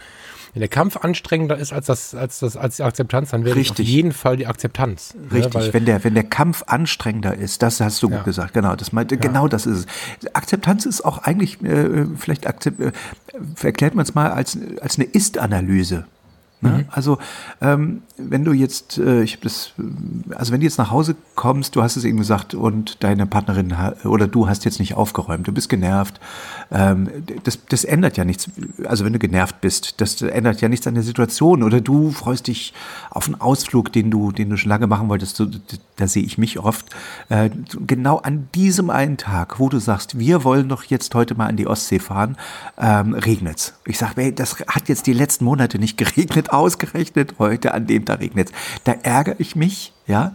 wenn der Kampf anstrengender ist als das, als das, als die Akzeptanz, dann wäre auf jeden Fall die Akzeptanz. Ne, Richtig, ne? wenn der, wenn der Kampf anstrengender ist, das hast du ja. gut gesagt, genau, das meinte, ja. genau das ist es. Akzeptanz ist auch eigentlich, äh, vielleicht akzept, äh, erklärt man es mal als, als eine Ist-Analyse. Ne? Mhm. Also ähm, wenn du jetzt, äh, ich habe das, also wenn du jetzt nach Hause kommst, du hast es eben gesagt und deine Partnerin oder du hast jetzt nicht aufgeräumt, du bist genervt, ähm, das, das ändert ja nichts. Also wenn du genervt bist, das ändert ja nichts an der Situation oder du freust dich auf einen Ausflug, den du, den du schon lange machen wolltest. So, da sehe ich mich oft. Äh, genau an diesem einen Tag, wo du sagst, wir wollen doch jetzt heute mal an die Ostsee fahren, ähm, regnet's. Ich sage, das hat jetzt die letzten Monate nicht geregnet ausgerechnet heute an dem Tag regnet Da ärgere ich mich, ja,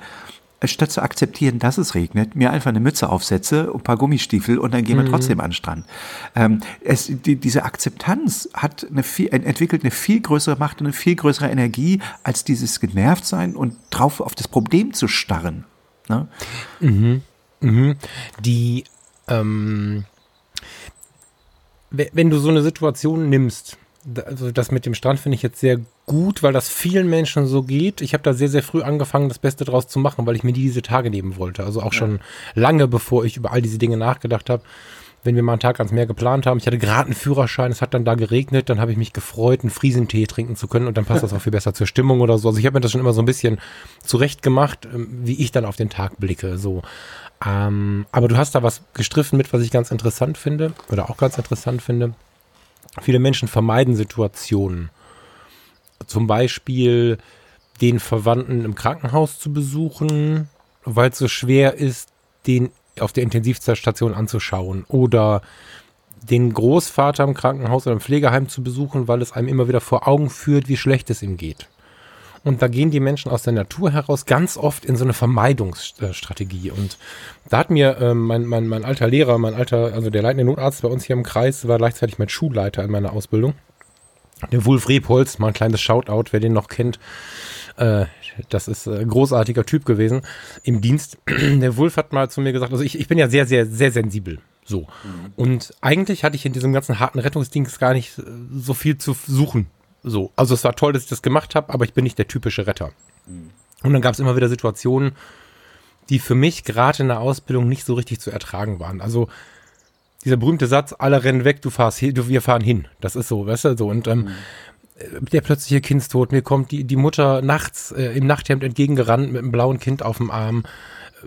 statt zu akzeptieren, dass es regnet, mir einfach eine Mütze aufsetze, ein paar Gummistiefel und dann gehen wir mhm. trotzdem an den Strand. Ähm, es, die, diese Akzeptanz hat eine viel, entwickelt eine viel größere Macht und eine viel größere Energie, als dieses genervt sein und drauf auf das Problem zu starren. Ne? Mhm. Mhm. Die, ähm, wenn du so eine Situation nimmst, also das mit dem Strand finde ich jetzt sehr gut, weil das vielen Menschen so geht. Ich habe da sehr, sehr früh angefangen, das Beste draus zu machen, weil ich mir diese Tage nehmen wollte. Also auch schon lange, bevor ich über all diese Dinge nachgedacht habe. Wenn wir mal einen Tag ans Meer geplant haben, ich hatte gerade einen Führerschein, es hat dann da geregnet, dann habe ich mich gefreut, einen Friesentee trinken zu können und dann passt das auch viel besser zur Stimmung oder so. Also ich habe mir das schon immer so ein bisschen zurecht gemacht, ähm, wie ich dann auf den Tag blicke. So. Ähm, aber du hast da was gestriffen mit, was ich ganz interessant finde oder auch ganz interessant finde. Viele Menschen vermeiden Situationen. Zum Beispiel den Verwandten im Krankenhaus zu besuchen, weil es so schwer ist, den auf der Intensivstation anzuschauen. Oder den Großvater im Krankenhaus oder im Pflegeheim zu besuchen, weil es einem immer wieder vor Augen führt, wie schlecht es ihm geht. Und da gehen die Menschen aus der Natur heraus ganz oft in so eine Vermeidungsstrategie. Und da hat mir äh, mein, mein, mein alter Lehrer, mein alter, also der leitende Notarzt bei uns hier im Kreis, war gleichzeitig mein Schulleiter in meiner Ausbildung. Der Wulf Rebholz, mal ein kleines Shoutout, wer den noch kennt. Äh, das ist ein großartiger Typ gewesen im Dienst. Der Wulf hat mal zu mir gesagt, also ich, ich bin ja sehr, sehr, sehr sensibel. So. Mhm. Und eigentlich hatte ich in diesem ganzen harten Rettungsdienst gar nicht so viel zu suchen. So, also es war toll, dass ich das gemacht habe, aber ich bin nicht der typische Retter. Mhm. Und dann gab es immer wieder Situationen, die für mich gerade in der Ausbildung nicht so richtig zu ertragen waren. Also dieser berühmte Satz, alle rennen weg, du fahrst hier, du, wir fahren hin. Das ist so, weißt du, so. Und ähm, mhm. der plötzliche Kindstod, mir kommt die, die Mutter nachts äh, im Nachthemd entgegengerannt mit einem blauen Kind auf dem Arm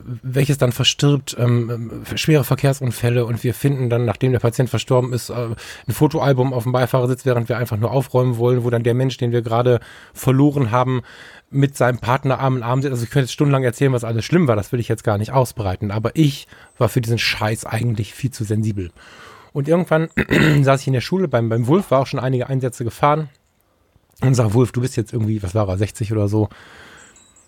welches dann verstirbt, ähm, schwere Verkehrsunfälle und wir finden dann, nachdem der Patient verstorben ist, äh, ein Fotoalbum auf dem Beifahrersitz, während wir einfach nur aufräumen wollen, wo dann der Mensch, den wir gerade verloren haben, mit seinem Partner Arm in Arm sitzt. Also ich könnte jetzt stundenlang erzählen, was alles schlimm war, das will ich jetzt gar nicht ausbreiten, aber ich war für diesen Scheiß eigentlich viel zu sensibel. Und irgendwann saß ich in der Schule beim, beim Wulf, war auch schon einige Einsätze gefahren und sag, Wulf, du bist jetzt irgendwie, was war er, 60 oder so,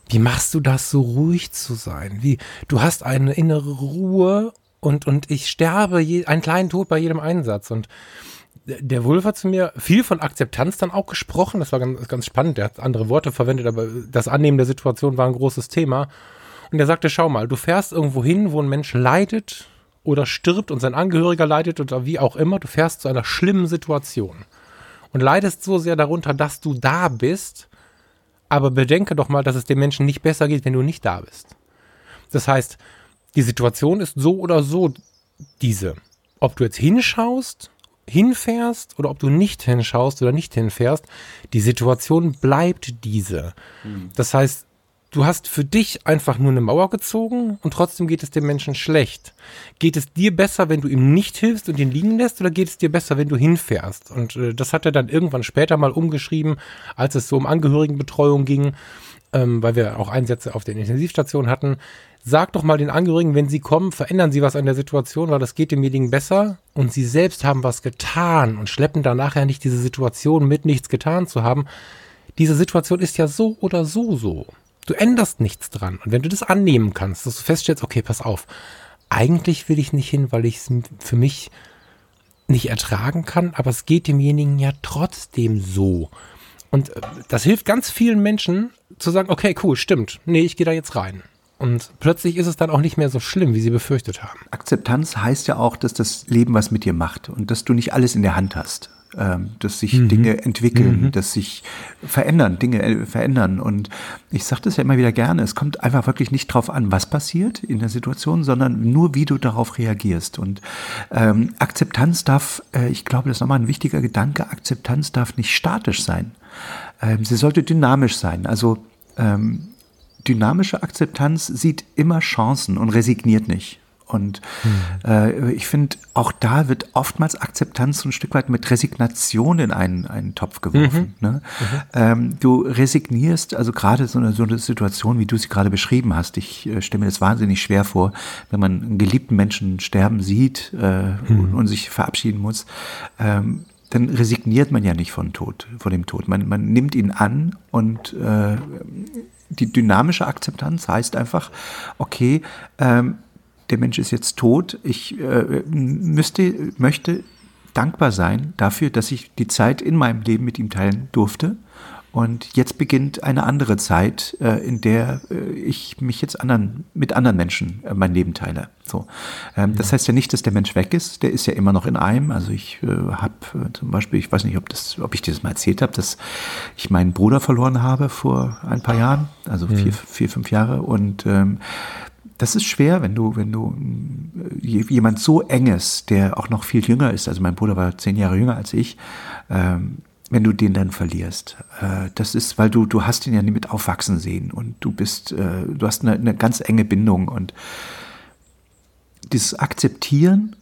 wie machst du das, so ruhig zu sein? Wie, du hast eine innere Ruhe und, und ich sterbe je, einen kleinen Tod bei jedem Einsatz. Und der Wolf hat zu mir viel von Akzeptanz dann auch gesprochen. Das war ganz, ganz spannend. Der hat andere Worte verwendet, aber das Annehmen der Situation war ein großes Thema. Und er sagte, schau mal, du fährst irgendwo hin, wo ein Mensch leidet oder stirbt und sein Angehöriger leidet oder wie auch immer. Du fährst zu einer schlimmen Situation und leidest so sehr darunter, dass du da bist aber bedenke doch mal, dass es dem Menschen nicht besser geht, wenn du nicht da bist. Das heißt, die Situation ist so oder so diese. Ob du jetzt hinschaust, hinfährst oder ob du nicht hinschaust oder nicht hinfährst, die Situation bleibt diese. Mhm. Das heißt, Du hast für dich einfach nur eine Mauer gezogen und trotzdem geht es dem Menschen schlecht. Geht es dir besser, wenn du ihm nicht hilfst und ihn liegen lässt, oder geht es dir besser, wenn du hinfährst? Und äh, das hat er dann irgendwann später mal umgeschrieben, als es so um Angehörigenbetreuung ging, ähm, weil wir auch Einsätze auf der Intensivstation hatten. Sag doch mal den Angehörigen, wenn sie kommen, verändern sie was an der Situation, weil das geht demjenigen besser und sie selbst haben was getan und schleppen dann nachher nicht diese Situation mit nichts getan zu haben. Diese Situation ist ja so oder so so. Du änderst nichts dran. Und wenn du das annehmen kannst, dass du feststellst, okay, pass auf, eigentlich will ich nicht hin, weil ich es für mich nicht ertragen kann, aber es geht demjenigen ja trotzdem so. Und äh, das hilft ganz vielen Menschen zu sagen, okay, cool, stimmt, nee, ich gehe da jetzt rein. Und plötzlich ist es dann auch nicht mehr so schlimm, wie sie befürchtet haben. Akzeptanz heißt ja auch, dass das Leben was mit dir macht und dass du nicht alles in der Hand hast. Ähm, dass sich mhm. Dinge entwickeln, mhm. dass sich verändern, Dinge äh, verändern. Und ich sage das ja immer wieder gerne, es kommt einfach wirklich nicht drauf an, was passiert in der Situation, sondern nur, wie du darauf reagierst. Und ähm, Akzeptanz darf, äh, ich glaube, das ist nochmal ein wichtiger Gedanke, Akzeptanz darf nicht statisch sein. Ähm, sie sollte dynamisch sein. Also ähm, dynamische Akzeptanz sieht immer Chancen und resigniert nicht. Und hm. äh, ich finde, auch da wird oftmals Akzeptanz so ein Stück weit mit Resignation in einen, einen Topf geworfen. Mhm. Ne? Mhm. Ähm, du resignierst, also gerade so eine, so eine Situation, wie du sie gerade beschrieben hast. Ich äh, stelle mir das wahnsinnig schwer vor, wenn man einen geliebten Menschen sterben sieht äh, mhm. und, und, sich verabschieden muss. Ähm, dann resigniert man ja nicht von Tod, vor dem Tod. Man, man nimmt ihn an und äh, die dynamische Akzeptanz heißt einfach, okay, ähm, der Mensch ist jetzt tot, ich äh, müsste, möchte dankbar sein dafür, dass ich die Zeit in meinem Leben mit ihm teilen durfte. Und jetzt beginnt eine andere Zeit, äh, in der äh, ich mich jetzt anderen, mit anderen Menschen äh, mein Leben teile. So, ähm, ja. Das heißt ja nicht, dass der Mensch weg ist. Der ist ja immer noch in einem. Also ich äh, habe äh, zum Beispiel, ich weiß nicht, ob das, ob ich dir das mal erzählt habe, dass ich meinen Bruder verloren habe vor ein paar Jahren, also vier, vier fünf Jahre. Und ähm, das ist schwer, wenn du, wenn du äh, jemand so enges, der auch noch viel jünger ist, also mein Bruder war zehn Jahre jünger als ich, ähm, wenn du den dann verlierst. Äh, das ist, weil du, du hast ihn ja nie mit aufwachsen sehen und du bist, äh, du hast eine, eine ganz enge Bindung und dieses Akzeptieren,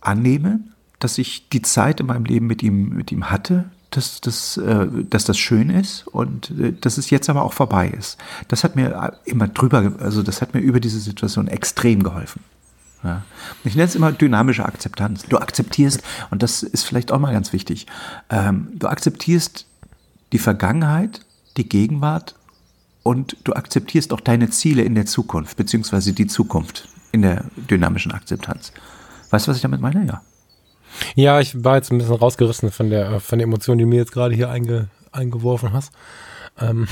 Annehmen, dass ich die Zeit in meinem Leben mit ihm, mit ihm hatte, dass, dass, äh, dass das schön ist und äh, dass es jetzt aber auch vorbei ist. Das hat mir immer drüber, also das hat mir über diese Situation extrem geholfen. Ja. Ich nenne es immer dynamische Akzeptanz. Du akzeptierst, und das ist vielleicht auch mal ganz wichtig, ähm, du akzeptierst die Vergangenheit, die Gegenwart und du akzeptierst auch deine Ziele in der Zukunft, beziehungsweise die Zukunft in der dynamischen Akzeptanz. Weißt du, was ich damit meine? Ja. Ja, ich war jetzt ein bisschen rausgerissen von der, von der Emotion, die du mir jetzt gerade hier einge, eingeworfen hast. Ähm,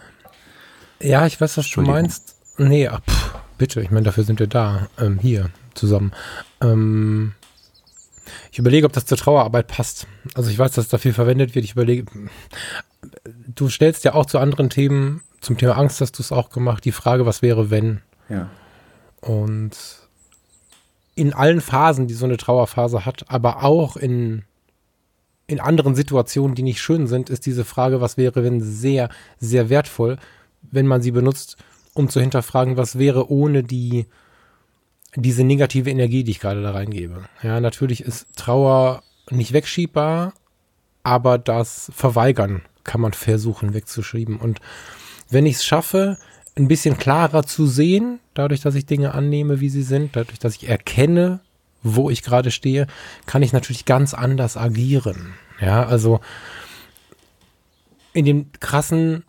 ja, ich weiß, was du meinst. Nee, pff, bitte, ich meine, dafür sind wir da, ähm, hier zusammen. Ähm, ich überlege, ob das zur Trauerarbeit passt. Also ich weiß, dass da viel verwendet wird. Ich überlege, du stellst ja auch zu anderen Themen, zum Thema Angst hast du es auch gemacht, die Frage, was wäre, wenn? Ja. Und in allen Phasen, die so eine Trauerphase hat, aber auch in, in anderen Situationen, die nicht schön sind, ist diese Frage, was wäre, wenn sehr, sehr wertvoll, wenn man sie benutzt, um zu hinterfragen, was wäre ohne die, diese negative Energie, die ich gerade da reingebe. Ja, natürlich ist Trauer nicht wegschiebbar, aber das Verweigern kann man versuchen wegzuschieben. Und wenn ich es schaffe, ein bisschen klarer zu sehen, dadurch, dass ich Dinge annehme, wie sie sind, dadurch, dass ich erkenne, wo ich gerade stehe, kann ich natürlich ganz anders agieren. Ja, also in dem krassen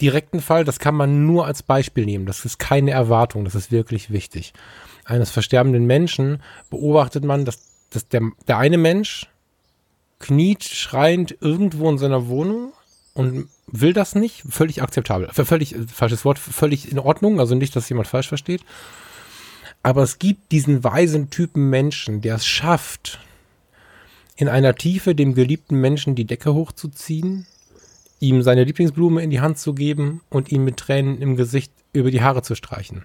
direkten Fall, das kann man nur als Beispiel nehmen. Das ist keine Erwartung, das ist wirklich wichtig. Eines versterbenden Menschen beobachtet man, dass, dass der, der eine Mensch kniet schreiend irgendwo in seiner Wohnung und will das nicht, völlig akzeptabel. Völlig, äh, falsches Wort, völlig in Ordnung, also nicht, dass jemand falsch versteht. Aber es gibt diesen weisen Typen Menschen, der es schafft, in einer Tiefe dem geliebten Menschen die Decke hochzuziehen, ihm seine Lieblingsblume in die Hand zu geben und ihm mit Tränen im Gesicht über die Haare zu streichen.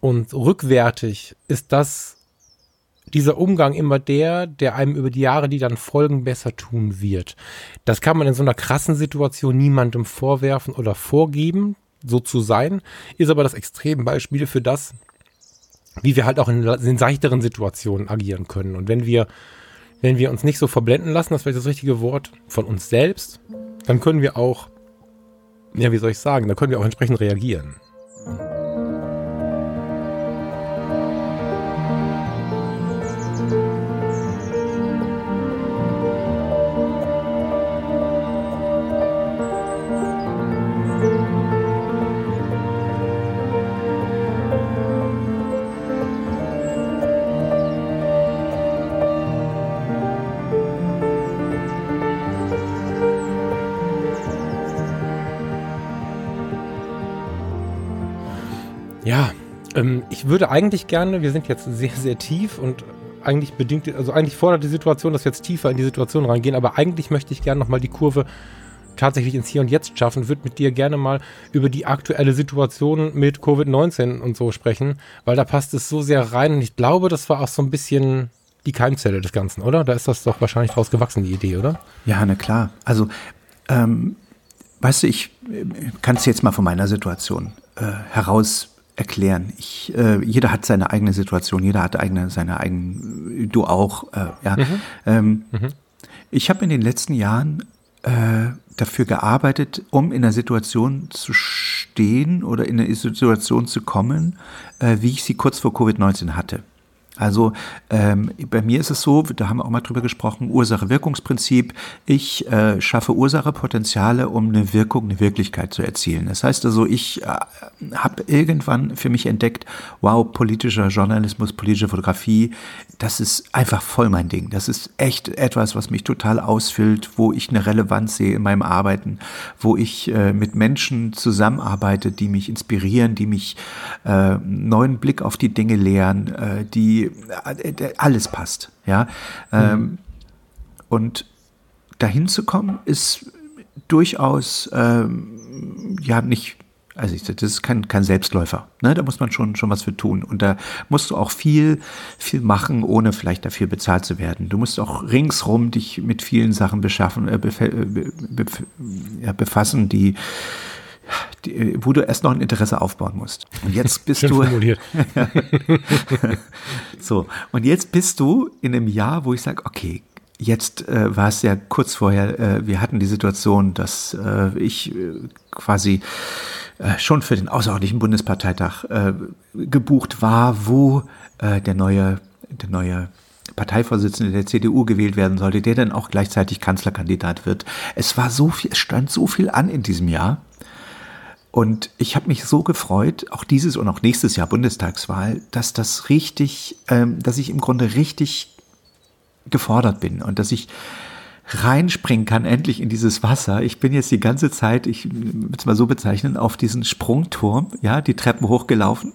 Und rückwärtig ist das dieser Umgang immer der, der einem über die Jahre, die dann folgen, besser tun wird. Das kann man in so einer krassen Situation niemandem vorwerfen oder vorgeben, so zu sein, ist aber das Extrembeispiel für das, wie wir halt auch in, in seichteren Situationen agieren können. Und wenn wir, wenn wir uns nicht so verblenden lassen, das wäre das richtige Wort, von uns selbst, dann können wir auch, ja, wie soll ich sagen, dann können wir auch entsprechend reagieren. Ähm, ich würde eigentlich gerne, wir sind jetzt sehr, sehr tief und eigentlich bedingt, also eigentlich fordert die Situation, dass wir jetzt tiefer in die Situation reingehen, aber eigentlich möchte ich gerne nochmal die Kurve tatsächlich ins Hier und Jetzt schaffen, würde mit dir gerne mal über die aktuelle Situation mit Covid-19 und so sprechen, weil da passt es so sehr rein und ich glaube, das war auch so ein bisschen die Keimzelle des Ganzen, oder? Da ist das doch wahrscheinlich draus gewachsen, die Idee, oder? Ja, na klar. Also, ähm, weißt du, ich äh, kann es jetzt mal von meiner Situation äh, heraus erklären. Ich, äh, jeder hat seine eigene Situation, jeder hat eigene, seine eigenen, du auch, äh, ja. Mhm. Ähm, mhm. Ich habe in den letzten Jahren äh, dafür gearbeitet, um in einer Situation zu stehen oder in eine Situation zu kommen, äh, wie ich sie kurz vor Covid-19 hatte. Also ähm, bei mir ist es so, da haben wir auch mal drüber gesprochen, Ursache-Wirkungsprinzip. Ich äh, schaffe Ursache-Potenziale, um eine Wirkung, eine Wirklichkeit zu erzielen. Das heißt also, ich äh, habe irgendwann für mich entdeckt, wow, politischer Journalismus, politische Fotografie, das ist einfach voll mein Ding. Das ist echt etwas, was mich total ausfüllt, wo ich eine Relevanz sehe in meinem Arbeiten, wo ich äh, mit Menschen zusammenarbeite, die mich inspirieren, die mich äh, neuen Blick auf die Dinge lehren, äh, die äh, alles passt. Ja. Mhm. und dahin zu kommen, ist durchaus ähm, ja nicht, also das ist kein, kein Selbstläufer. Ne? Da muss man schon, schon was für tun. Und da musst du auch viel, viel machen, ohne vielleicht dafür bezahlt zu werden. Du musst auch ringsrum dich mit vielen Sachen beschaffen, äh, bef äh, bef ja, befassen, die die, wo du erst noch ein Interesse aufbauen musst. Und jetzt bist du. so, und jetzt bist du in einem Jahr, wo ich sage, okay, jetzt äh, war es ja kurz vorher, äh, wir hatten die Situation, dass äh, ich äh, quasi äh, schon für den außerordentlichen Bundesparteitag äh, gebucht war, wo der neue, der neue Parteivorsitzende der CDU gewählt werden sollte, der dann auch gleichzeitig Kanzlerkandidat wird. Es war so viel, es stand so viel an in diesem Jahr. Und ich habe mich so gefreut, auch dieses und auch nächstes Jahr Bundestagswahl, dass das richtig, ähm, dass ich im Grunde richtig gefordert bin und dass ich reinspringen kann, endlich in dieses Wasser. Ich bin jetzt die ganze Zeit, ich würde es mal so bezeichnen, auf diesen Sprungturm, ja, die Treppen hochgelaufen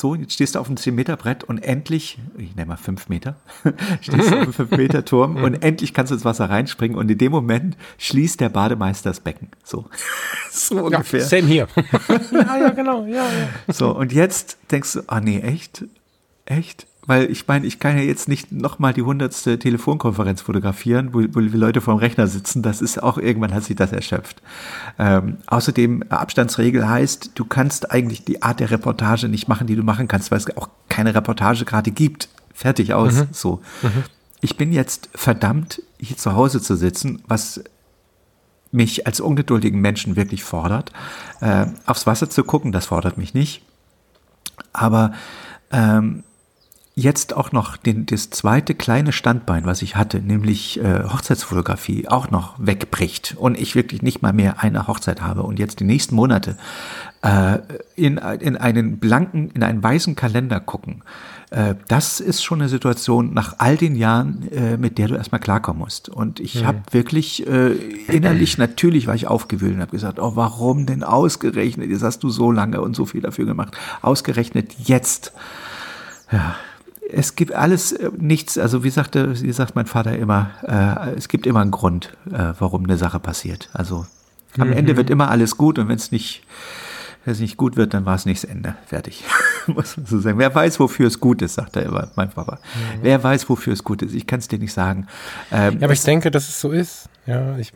so, jetzt stehst du auf einem 10-Meter-Brett und endlich, ich nenne mal 5 Meter, stehst du auf einem 5-Meter-Turm und endlich kannst du ins Wasser reinspringen und in dem Moment schließt der Bademeister das Becken. So, so ungefähr. Ja, same hier. ja, ja, genau, ja, ja. So, und jetzt denkst du, ah nee, echt? Echt? Weil ich meine, ich kann ja jetzt nicht nochmal die hundertste Telefonkonferenz fotografieren, wo, wo die Leute vorm Rechner sitzen. Das ist auch, irgendwann hat sich das erschöpft. Ähm, außerdem, Abstandsregel heißt, du kannst eigentlich die Art der Reportage nicht machen, die du machen kannst, weil es auch keine Reportage gerade gibt. Fertig aus. Mhm. So. Mhm. Ich bin jetzt verdammt, hier zu Hause zu sitzen, was mich als ungeduldigen Menschen wirklich fordert. Äh, aufs Wasser zu gucken, das fordert mich nicht. Aber ähm, jetzt auch noch den, das zweite kleine Standbein, was ich hatte, nämlich äh, Hochzeitsfotografie, auch noch wegbricht und ich wirklich nicht mal mehr eine Hochzeit habe und jetzt die nächsten Monate äh, in, in einen blanken, in einen weißen Kalender gucken, äh, das ist schon eine Situation nach all den Jahren, äh, mit der du erstmal klarkommen musst. Und ich mhm. habe wirklich äh, innerlich, natürlich war ich aufgewühlt und habe gesagt, oh, warum denn ausgerechnet? Jetzt hast du so lange und so viel dafür gemacht. Ausgerechnet jetzt. Ja, es gibt alles äh, nichts, also wie sagte, wie sagt mein Vater immer, äh, es gibt immer einen Grund, äh, warum eine Sache passiert. Also am mhm. Ende wird immer alles gut und wenn es nicht, wenn es nicht gut wird, dann war es nicht das Ende. Fertig. Muss man so sagen. Wer weiß, wofür es gut ist, sagt er immer, mein Papa. Mhm. Wer weiß, wofür es gut ist. Ich kann es dir nicht sagen. Ähm, ja, aber ich denke, dass es so ist. Ja, ich,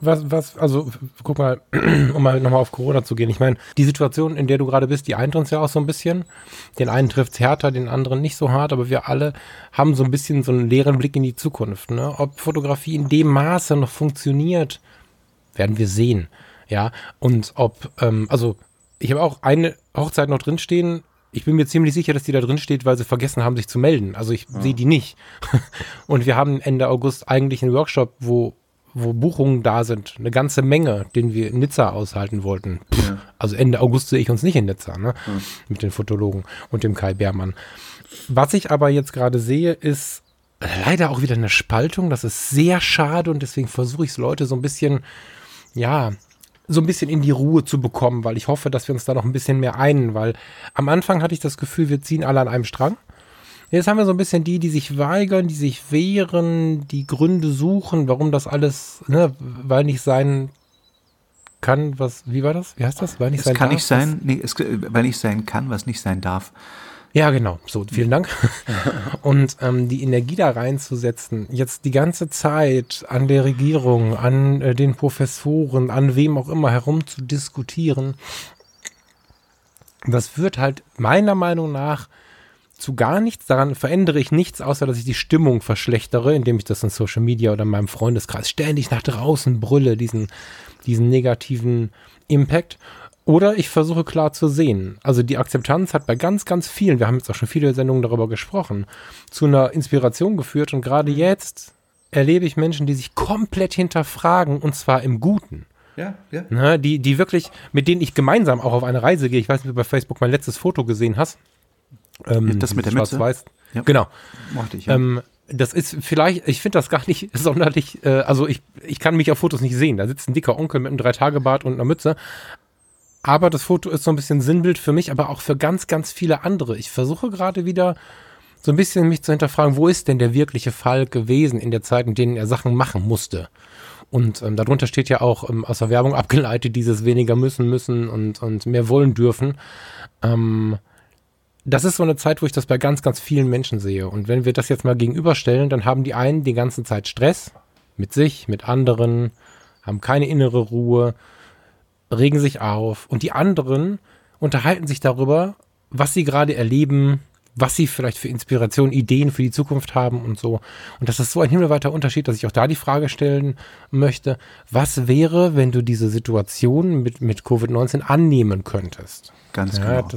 was, was, also, guck mal, um mal nochmal auf Corona zu gehen. Ich meine, die Situation, in der du gerade bist, die eint uns ja auch so ein bisschen. Den einen trifft es härter, den anderen nicht so hart, aber wir alle haben so ein bisschen so einen leeren Blick in die Zukunft. Ne? Ob Fotografie in dem Maße noch funktioniert, werden wir sehen. Ja, und ob, ähm, also, ich habe auch eine Hochzeit noch drinstehen, ich bin mir ziemlich sicher, dass die da drin steht, weil sie vergessen haben, sich zu melden. Also ich ja. sehe die nicht. Und wir haben Ende August eigentlich einen Workshop, wo wo Buchungen da sind, eine ganze Menge, den wir in Nizza aushalten wollten. Ja. Also Ende August sehe ich uns nicht in Nizza, ne? Ja. Mit den Fotologen und dem Kai Beermann. Was ich aber jetzt gerade sehe, ist leider auch wieder eine Spaltung. Das ist sehr schade und deswegen versuche ich es Leute so ein bisschen, ja, so ein bisschen in die Ruhe zu bekommen, weil ich hoffe, dass wir uns da noch ein bisschen mehr einen, weil am Anfang hatte ich das Gefühl, wir ziehen alle an einem Strang. Jetzt haben wir so ein bisschen die, die sich weigern, die sich wehren, die Gründe suchen, warum das alles, ne, weil nicht sein kann, was, wie war das? Wie heißt das? Weil nicht es sein kann darf, nicht sein, nee, es, weil nicht sein kann, was nicht sein darf. Ja, genau. So, vielen Dank. Und ähm, die Energie da reinzusetzen, jetzt die ganze Zeit an der Regierung, an äh, den Professoren, an wem auch immer herum zu diskutieren, das führt halt meiner Meinung nach zu gar nichts. Daran verändere ich nichts, außer dass ich die Stimmung verschlechtere, indem ich das in Social Media oder in meinem Freundeskreis ständig nach draußen brülle, diesen, diesen negativen Impact. Oder ich versuche klar zu sehen. Also die Akzeptanz hat bei ganz, ganz vielen, wir haben jetzt auch schon viele Sendungen darüber gesprochen, zu einer Inspiration geführt. Und gerade mhm. jetzt erlebe ich Menschen, die sich komplett hinterfragen und zwar im Guten. Ja, ja. Na, die, die wirklich, mit denen ich gemeinsam auch auf eine Reise gehe. Ich weiß nicht, ob du bei Facebook mein letztes Foto gesehen hast. Ähm, das mit der Mütze? Schwarz-Weiß. Ja. Genau. Mochte ich, ja. Ähm, das ist vielleicht, ich finde das gar nicht sonderlich, äh, also ich, ich kann mich auf Fotos nicht sehen. Da sitzt ein dicker Onkel mit einem Dreitagebart und einer Mütze. Aber das Foto ist so ein bisschen Sinnbild für mich, aber auch für ganz, ganz viele andere. Ich versuche gerade wieder so ein bisschen mich zu hinterfragen, wo ist denn der wirkliche Fall gewesen in der Zeit, in denen er Sachen machen musste? Und ähm, darunter steht ja auch ähm, aus der Werbung abgeleitet, dieses weniger müssen müssen und, und mehr wollen dürfen. Ähm, das ist so eine Zeit, wo ich das bei ganz, ganz vielen Menschen sehe. Und wenn wir das jetzt mal gegenüberstellen, dann haben die einen die ganze Zeit Stress mit sich, mit anderen, haben keine innere Ruhe, regen sich auf und die anderen unterhalten sich darüber, was sie gerade erleben, was sie vielleicht für Inspiration, Ideen für die Zukunft haben und so. Und das ist so ein himmelweiter Unterschied, dass ich auch da die Frage stellen möchte, was wäre, wenn du diese Situation mit, mit Covid-19 annehmen könntest? Ganz ja, genau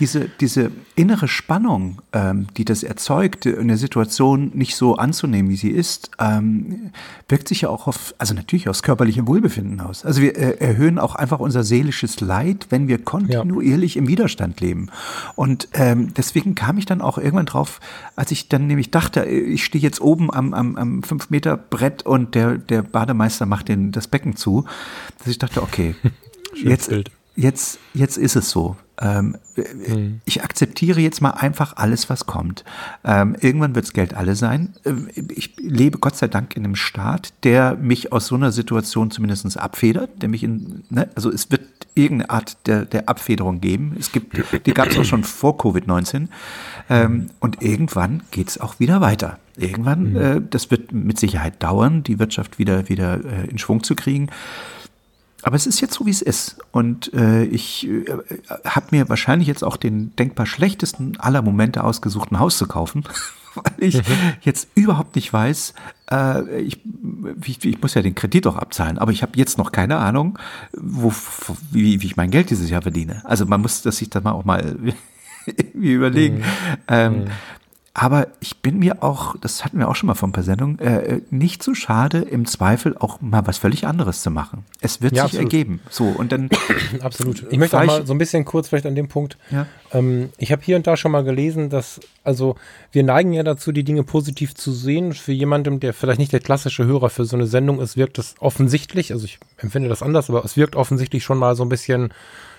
diese, diese innere Spannung, ähm, die das erzeugt, eine Situation nicht so anzunehmen, wie sie ist, ähm, wirkt sich ja auch auf, also natürlich aufs körperliche Wohlbefinden aus. Also wir äh, erhöhen auch einfach unser seelisches Leid, wenn wir kontinuierlich ja. im Widerstand leben. Und ähm, deswegen kam ich dann auch irgendwann drauf, als ich dann nämlich dachte, ich stehe jetzt oben am, am, am 5-Meter-Brett und der, der Bademeister macht den, das Becken zu, dass ich dachte, okay, jetzt, jetzt, jetzt ist es so. Ähm, mhm. Ich akzeptiere jetzt mal einfach alles, was kommt. Ähm, irgendwann wirds Geld alle sein. Ähm, ich lebe Gott sei Dank in einem Staat, der mich aus so einer Situation zumindest abfedert, der mich in, ne, also es wird irgendeine Art der, der Abfederung geben. Es gibt, die gab es auch schon vor Covid-19. Ähm, und irgendwann geht's auch wieder weiter. Irgendwann, mhm. äh, das wird mit Sicherheit dauern, die Wirtschaft wieder, wieder äh, in Schwung zu kriegen. Aber es ist jetzt so, wie es ist. Und äh, ich äh, habe mir wahrscheinlich jetzt auch den denkbar schlechtesten aller Momente ausgesucht, ein Haus zu kaufen, weil ich mhm. jetzt überhaupt nicht weiß, äh, ich, ich, ich, muss ja den Kredit auch abzahlen, aber ich habe jetzt noch keine Ahnung, wo, wie, wie ich mein Geld dieses Jahr verdiene. Also man muss das sich dann mal auch mal überlegen. Mhm. Ähm, mhm. Aber ich bin mir auch, das hatten wir auch schon mal vor ein paar Sendungen, äh, nicht so schade, im Zweifel auch mal was völlig anderes zu machen. Es wird ja, sich absolut. ergeben. So, und dann. absolut. Ich möchte auch mal so ein bisschen kurz vielleicht an dem Punkt. Ja. Ähm, ich habe hier und da schon mal gelesen, dass, also wir neigen ja dazu, die Dinge positiv zu sehen. Für jemandem, der vielleicht nicht der klassische Hörer für so eine Sendung ist, wirkt es offensichtlich, also ich empfinde das anders, aber es wirkt offensichtlich schon mal so ein bisschen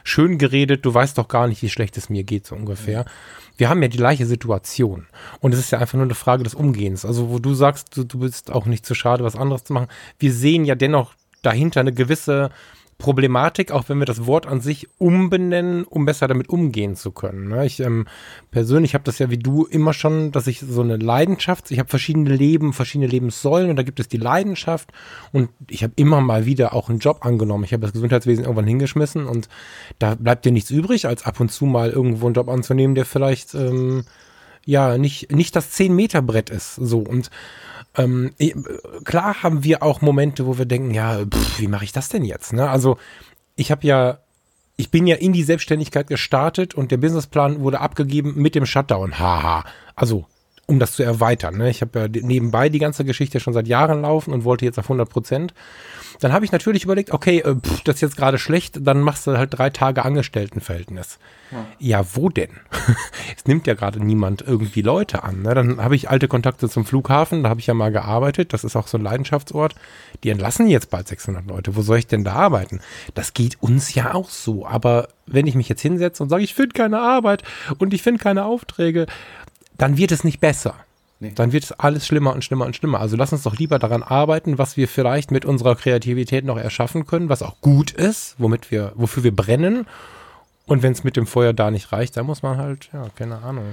schön geredet, du weißt doch gar nicht, wie schlecht es mir geht, so ungefähr. Mhm wir haben ja die gleiche Situation. Und es ist ja einfach nur eine Frage des Umgehens. Also, wo du sagst, du, du bist auch nicht zu schade, was anderes zu machen. Wir sehen ja dennoch dahinter eine gewisse Problematik, auch wenn wir das Wort an sich umbenennen, um besser damit umgehen zu können. Ne? Ich ähm, persönlich habe das ja wie du immer schon, dass ich so eine Leidenschaft, ich habe verschiedene Leben, verschiedene Lebenssäulen und da gibt es die Leidenschaft und ich habe immer mal wieder auch einen Job angenommen. Ich habe das Gesundheitswesen irgendwann hingeschmissen und da bleibt dir nichts übrig, als ab und zu mal irgendwo einen Job anzunehmen, der vielleicht ähm, ja nicht nicht das 10 Meter Brett ist. So und ähm, klar haben wir auch Momente, wo wir denken, ja, pff, wie mache ich das denn jetzt? Ne? Also ich habe ja, ich bin ja in die Selbstständigkeit gestartet und der Businessplan wurde abgegeben mit dem Shutdown. Haha. Also um das zu erweitern. Ne? Ich habe ja nebenbei die ganze Geschichte schon seit Jahren laufen und wollte jetzt auf 100 Prozent. Dann habe ich natürlich überlegt, okay, äh, pff, das ist jetzt gerade schlecht, dann machst du halt drei Tage Angestelltenverhältnis. Ja, ja wo denn? es nimmt ja gerade niemand irgendwie Leute an. Ne? Dann habe ich alte Kontakte zum Flughafen, da habe ich ja mal gearbeitet, das ist auch so ein Leidenschaftsort. Die entlassen jetzt bald 600 Leute. Wo soll ich denn da arbeiten? Das geht uns ja auch so. Aber wenn ich mich jetzt hinsetze und sage, ich finde keine Arbeit und ich finde keine Aufträge, dann wird es nicht besser. Nee. Dann wird es alles schlimmer und schlimmer und schlimmer. Also lass uns doch lieber daran arbeiten, was wir vielleicht mit unserer Kreativität noch erschaffen können, was auch gut ist, womit wir, wofür wir brennen. Und wenn es mit dem Feuer da nicht reicht, dann muss man halt, ja, keine Ahnung.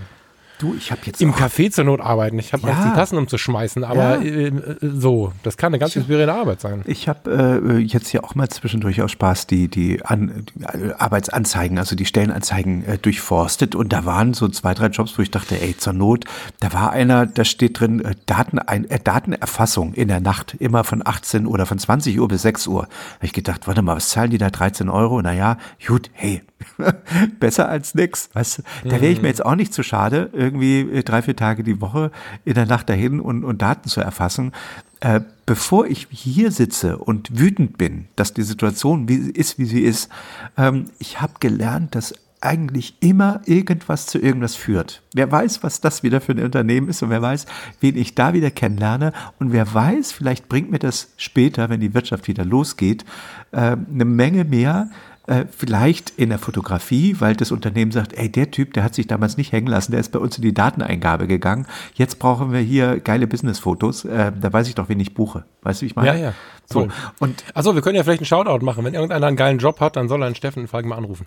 Du, ich habe jetzt im Café zur Not arbeiten. Ich habe ja. die Tassen umzuschmeißen, aber ja. äh, so, das kann eine ganz inspirierende Arbeit sein. Ich habe äh, jetzt ja auch mal zwischendurch aus Spaß die die, An die Arbeitsanzeigen, also die Stellenanzeigen äh, durchforstet und da waren so zwei drei Jobs, wo ich dachte, ey zur Not, da war einer, da steht drin äh, Datenein, äh, Datenerfassung in der Nacht immer von 18 oder von 20 Uhr bis 6 Uhr. Habe ich gedacht, warte mal, was zahlen die da 13 Euro? Naja, gut, hey, besser als nix. Weißt du, da wäre ich mir mhm. jetzt auch nicht zu schade, irgendwie äh, drei, vier Tage die Woche in der Nacht dahin und, und Daten zu erfassen. Äh, bevor ich hier sitze und wütend bin, dass die Situation wie, ist, wie sie ist, ähm, ich habe gelernt, dass eigentlich immer irgendwas zu irgendwas führt. Wer weiß, was das wieder für ein Unternehmen ist und wer weiß, wen ich da wieder kennenlerne und wer weiß, vielleicht bringt mir das später, wenn die Wirtschaft wieder losgeht, äh, eine Menge mehr, äh, vielleicht in der Fotografie, weil das Unternehmen sagt, ey, der Typ, der hat sich damals nicht hängen lassen, der ist bei uns in die Dateneingabe gegangen. Jetzt brauchen wir hier geile Business-Fotos. Äh, da weiß ich doch, wen ich buche. Weißt du, wie ich meine? Ja, ja. So. Und also wir können ja vielleicht einen Shoutout machen. Wenn irgendeiner einen geilen Job hat, dann soll er einen Steffen Falk mal anrufen.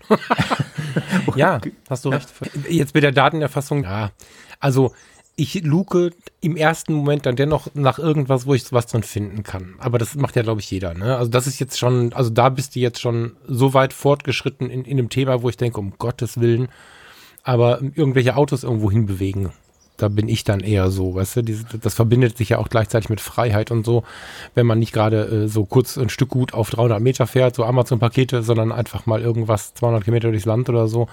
ja, hast du recht. Jetzt mit der Datenerfassung, ja. Also ich luke im ersten Moment dann dennoch nach irgendwas, wo ich was drin finden kann. Aber das macht ja, glaube ich, jeder. Ne? Also das ist jetzt schon, also da bist du jetzt schon so weit fortgeschritten in, in einem Thema, wo ich denke, um Gottes Willen, aber irgendwelche Autos irgendwo hinbewegen. Da bin ich dann eher so, weißt du, diese, das verbindet sich ja auch gleichzeitig mit Freiheit und so, wenn man nicht gerade äh, so kurz ein Stück gut auf 300 Meter fährt, so Amazon-Pakete, sondern einfach mal irgendwas 200 Kilometer durchs Land oder so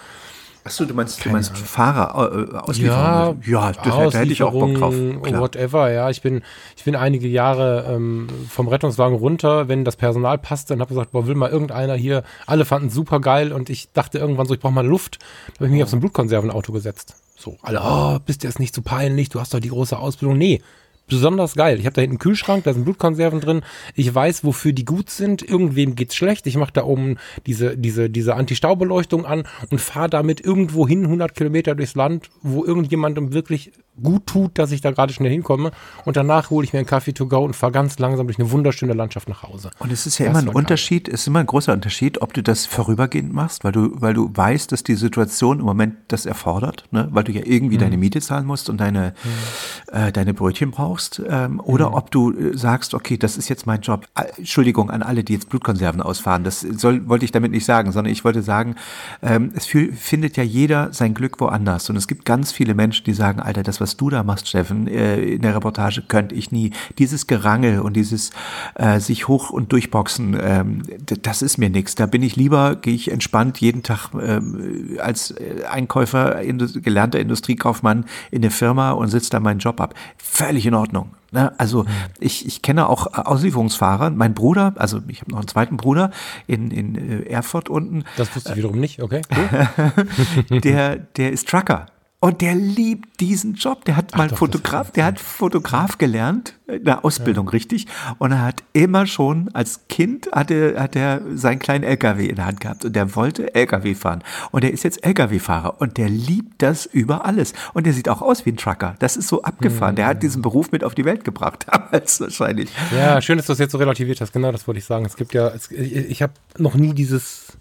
Achso, du meinst, du meinst Fahrer äh, Auslieferung? Ja, ja das, da hätte ich auch Bock drauf. Klar. Whatever, ja. Ich bin, ich bin einige Jahre ähm, vom Rettungswagen runter, wenn das Personal passte und habe gesagt, boah, will mal irgendeiner hier. Alle fanden es super geil und ich dachte irgendwann so, ich brauche mal Luft. Da habe ich mich oh. auf so ein Blutkonservenauto gesetzt. So, alle, oh, bist du jetzt nicht zu so peinlich, du hast doch die große Ausbildung. Nee, besonders geil. Ich habe da hinten einen Kühlschrank, da sind Blutkonserven drin. Ich weiß, wofür die gut sind. Irgendwem geht's schlecht. Ich mache da oben diese, diese, diese Anti-Staubeleuchtung an und fahre damit irgendwo hin, 100 Kilometer durchs Land, wo irgendjemandem wirklich gut tut, dass ich da gerade schnell hinkomme. Und danach hole ich mir einen Kaffee to go und fahre ganz langsam durch eine wunderschöne Landschaft nach Hause. Und es ist ja das immer ein Unterschied, es ist immer ein großer Unterschied, ob du das vorübergehend machst, weil du, weil du weißt, dass die Situation im Moment das erfordert, ne? weil du ja irgendwie mhm. deine Miete zahlen musst und deine, mhm. äh, deine Brötchen brauchst, ähm, oder mhm. ob du äh, sagst, okay, das ist jetzt mein Job. Äh, Entschuldigung an alle, die jetzt Blutkonserven ausfahren. Das soll, wollte ich damit nicht sagen, sondern ich wollte sagen, ähm, es fühl, findet ja jeder sein Glück woanders. Und es gibt ganz viele Menschen, die sagen, Alter, das was du da machst, Steffen, äh, in der Reportage könnte ich nie. Dieses Gerangel und dieses äh, sich hoch und durchboxen, ähm, das ist mir nichts. Da bin ich lieber, gehe ich entspannt jeden Tag ähm, als äh, Einkäufer, gelernter Industriekaufmann in eine Firma und sitze da meinen Job ab. Völlig in Ordnung. Ne? Also ich, ich kenne auch Auslieferungsfahrer. Mein Bruder, also ich habe noch einen zweiten Bruder in, in Erfurt unten. Das wusste ich wiederum nicht, okay. Cool. der, der ist Trucker. Und der liebt diesen Job. Der hat Ach mal doch, Fotograf, der hat Fotograf gelernt, in der Ausbildung, ja. richtig. Und er hat immer schon als Kind hatte, hat er seinen kleinen LKW in der Hand gehabt und der wollte LKW fahren. Und er ist jetzt LKW-Fahrer und der liebt das über alles. Und der sieht auch aus wie ein Trucker. Das ist so abgefahren. Mhm. Der hat diesen Beruf mit auf die Welt gebracht, damals wahrscheinlich. Ja, schön, dass du das jetzt so relativiert hast. Genau, das wollte ich sagen. Es gibt ja, es, ich, ich habe noch nie dieses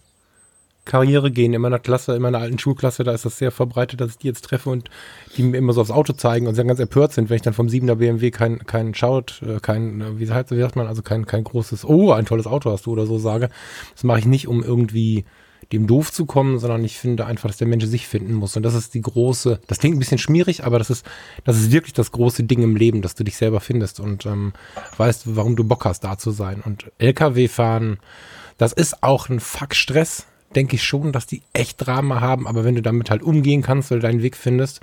Karriere gehen in meiner Klasse, in meiner alten Schulklasse, da ist das sehr verbreitet, dass ich die jetzt treffe und die mir immer so aufs Auto zeigen und sehr ganz empört sind, wenn ich dann vom 7er BMW kein, kein Schaut, äh, kein, äh, wie sagt, wie sagt man, also kein, kein großes, oh, ein tolles Auto hast du oder so sage. Das mache ich nicht, um irgendwie dem doof zu kommen, sondern ich finde einfach, dass der Mensch sich finden muss. Und das ist die große, das klingt ein bisschen schmierig, aber das ist, das ist wirklich das große Ding im Leben, dass du dich selber findest und ähm, weißt, warum du Bock hast, da zu sein. Und LKW fahren, das ist auch ein Fuck-Stress denke ich schon, dass die echt Drama haben, aber wenn du damit halt umgehen kannst, weil du deinen Weg findest,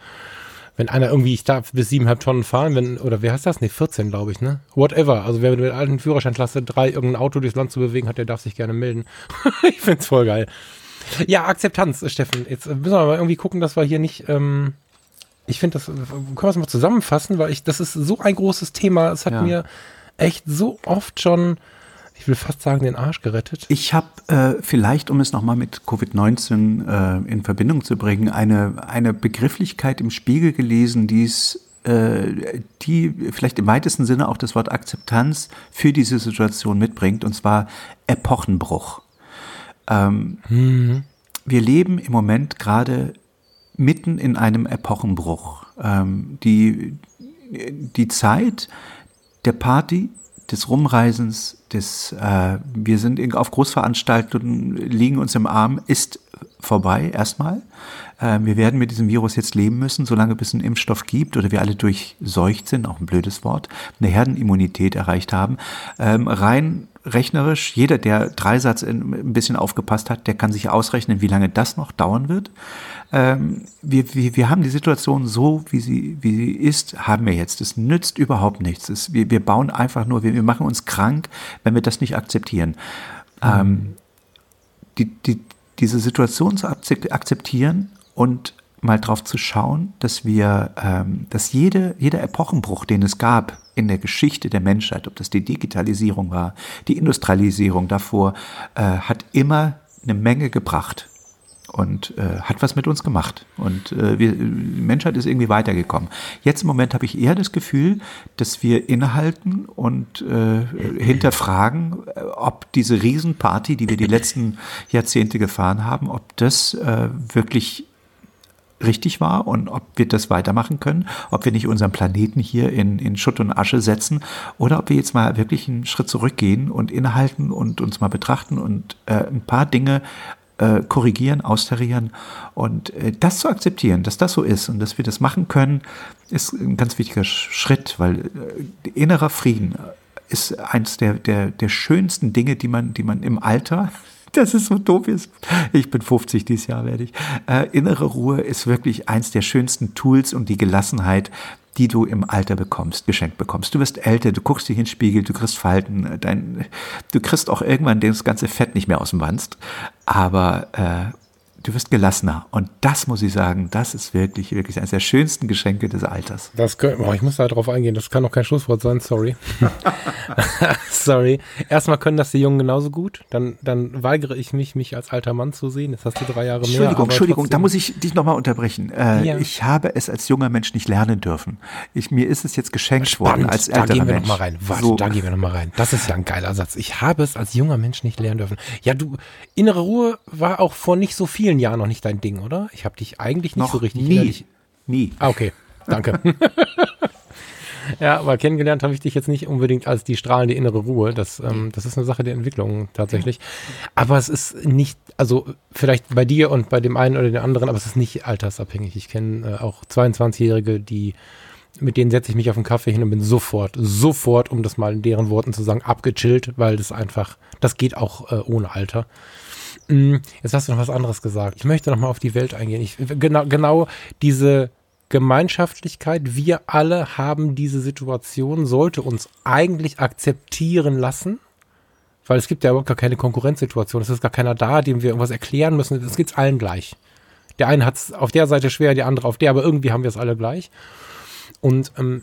wenn einer irgendwie, ich darf bis siebeneinhalb Tonnen fahren, wenn, oder wer heißt das? Nee, 14, glaube ich, ne? Whatever. Also wer mit der alten Führerscheinklasse 3 irgendein Auto durchs Land zu bewegen hat, der darf sich gerne melden. ich find's voll geil. Ja, Akzeptanz, Steffen. Jetzt müssen wir mal irgendwie gucken, dass wir hier nicht, ähm, ich finde, das können wir es mal zusammenfassen, weil ich, das ist so ein großes Thema. Es hat ja. mir echt so oft schon ich will fast sagen, den Arsch gerettet. Ich habe äh, vielleicht, um es nochmal mit Covid-19 äh, in Verbindung zu bringen, eine, eine Begrifflichkeit im Spiegel gelesen, die es äh, die vielleicht im weitesten Sinne auch das Wort Akzeptanz für diese Situation mitbringt, und zwar Epochenbruch. Ähm, mhm. Wir leben im Moment gerade mitten in einem Epochenbruch. Ähm, die, die Zeit der Party, des Rumreisens, des äh, wir sind auf Großveranstaltungen, liegen uns im Arm, ist vorbei erstmal. Äh, wir werden mit diesem Virus jetzt leben müssen, solange bis es einen Impfstoff gibt oder wir alle durchseucht sind, auch ein blödes Wort, eine Herdenimmunität erreicht haben. Ähm, rein rechnerisch, jeder, der Dreisatz ein bisschen aufgepasst hat, der kann sich ausrechnen, wie lange das noch dauern wird. Ähm, wir, wir, wir haben die Situation so, wie sie, wie sie ist, haben wir jetzt. Es nützt überhaupt nichts. Es, wir, wir bauen einfach nur, wir, wir machen uns krank, wenn wir das nicht akzeptieren. Mhm. Ähm, die, die, diese Situation zu akzeptieren und mal drauf zu schauen, dass wir, ähm, dass jede, jeder Epochenbruch, den es gab in der Geschichte der Menschheit, ob das die Digitalisierung war, die Industrialisierung davor, äh, hat immer eine Menge gebracht und äh, hat was mit uns gemacht. Und äh, wir, die Menschheit ist irgendwie weitergekommen. Jetzt im Moment habe ich eher das Gefühl, dass wir innehalten und äh, hinterfragen, äh, ob diese Riesenparty, die wir die letzten Jahrzehnte gefahren haben, ob das äh, wirklich richtig war und ob wir das weitermachen können, ob wir nicht unseren Planeten hier in, in Schutt und Asche setzen oder ob wir jetzt mal wirklich einen Schritt zurückgehen und innehalten und uns mal betrachten und äh, ein paar Dinge äh, korrigieren, austarieren und äh, das zu akzeptieren, dass das so ist und dass wir das machen können, ist ein ganz wichtiger Schritt, weil äh, innerer Frieden ist eins der, der, der schönsten Dinge, die man, die man im Alter das ist so doof. Ich bin 50 dieses Jahr werde ich. Äh, innere Ruhe ist wirklich eins der schönsten Tools und die Gelassenheit, die du im Alter bekommst, geschenkt bekommst. Du wirst älter, du guckst dich in den Spiegel, du kriegst Falten, äh, dein, du kriegst auch irgendwann das ganze Fett nicht mehr aus dem Wanst. Aber äh, du wirst gelassener. Und das muss ich sagen, das ist wirklich, wirklich eines der schönsten Geschenke des Alters. Das können, oh, ich muss da drauf eingehen, das kann doch kein Schlusswort sein, sorry. sorry. Erstmal können das die Jungen genauso gut. Dann, dann weigere ich mich, mich als alter Mann zu sehen. Jetzt hast du drei Jahre mehr. Entschuldigung, Entschuldigung, da muss ich dich nochmal unterbrechen. Äh, ja. Ich habe es als junger Mensch nicht lernen dürfen. Ich, mir ist es jetzt geschenkt Spannend. worden als älterer Da gehen wir nochmal rein. Warte, so. da gehen wir nochmal rein. Das ist ja ein geiler Satz. Ich habe es als junger Mensch nicht lernen dürfen. Ja, du, innere Ruhe war auch vor nicht so vielen Jahren noch nicht dein Ding, oder? Ich habe dich eigentlich nicht Noch so richtig nie. Innerlich. Nie. Ah, okay. Danke. ja, aber kennengelernt habe ich dich jetzt nicht unbedingt als die strahlende innere Ruhe. Das, ähm, das ist eine Sache der Entwicklung tatsächlich. Aber es ist nicht, also vielleicht bei dir und bei dem einen oder dem anderen, aber es ist nicht altersabhängig. Ich kenne äh, auch 22-Jährige, die mit denen setze ich mich auf einen Kaffee hin und bin sofort, sofort, um das mal in deren Worten zu sagen, abgechillt, weil das einfach, das geht auch äh, ohne Alter. Mm, jetzt hast du noch was anderes gesagt. Ich möchte noch mal auf die Welt eingehen. Ich, genau, genau diese Gemeinschaftlichkeit, wir alle haben diese Situation, sollte uns eigentlich akzeptieren lassen, weil es gibt ja überhaupt gar keine Konkurrenzsituation. Es ist gar keiner da, dem wir irgendwas erklären müssen. Es geht allen gleich. Der eine hat es auf der Seite schwer, der andere auf der, aber irgendwie haben wir es alle gleich. Und ähm,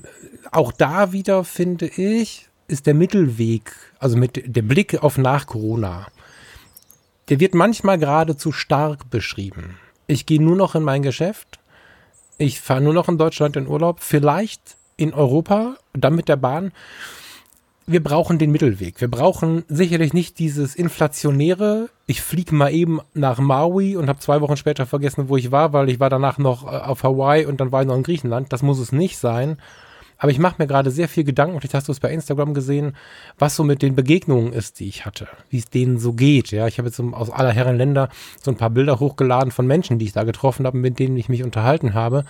auch da wieder finde ich, ist der Mittelweg, also mit der Blick auf nach Corona, der wird manchmal geradezu stark beschrieben. Ich gehe nur noch in mein Geschäft, ich fahre nur noch in Deutschland in Urlaub, vielleicht in Europa, dann mit der Bahn. Wir brauchen den Mittelweg. Wir brauchen sicherlich nicht dieses inflationäre, ich fliege mal eben nach Maui und habe zwei Wochen später vergessen, wo ich war, weil ich war danach noch äh, auf Hawaii und dann war ich noch in Griechenland. Das muss es nicht sein. Aber ich mache mir gerade sehr viel Gedanken, vielleicht hast du es bei Instagram gesehen, was so mit den Begegnungen ist, die ich hatte, wie es denen so geht. Ja, ich habe jetzt aus aller Herren Länder so ein paar Bilder hochgeladen von Menschen, die ich da getroffen habe, mit denen ich mich unterhalten habe,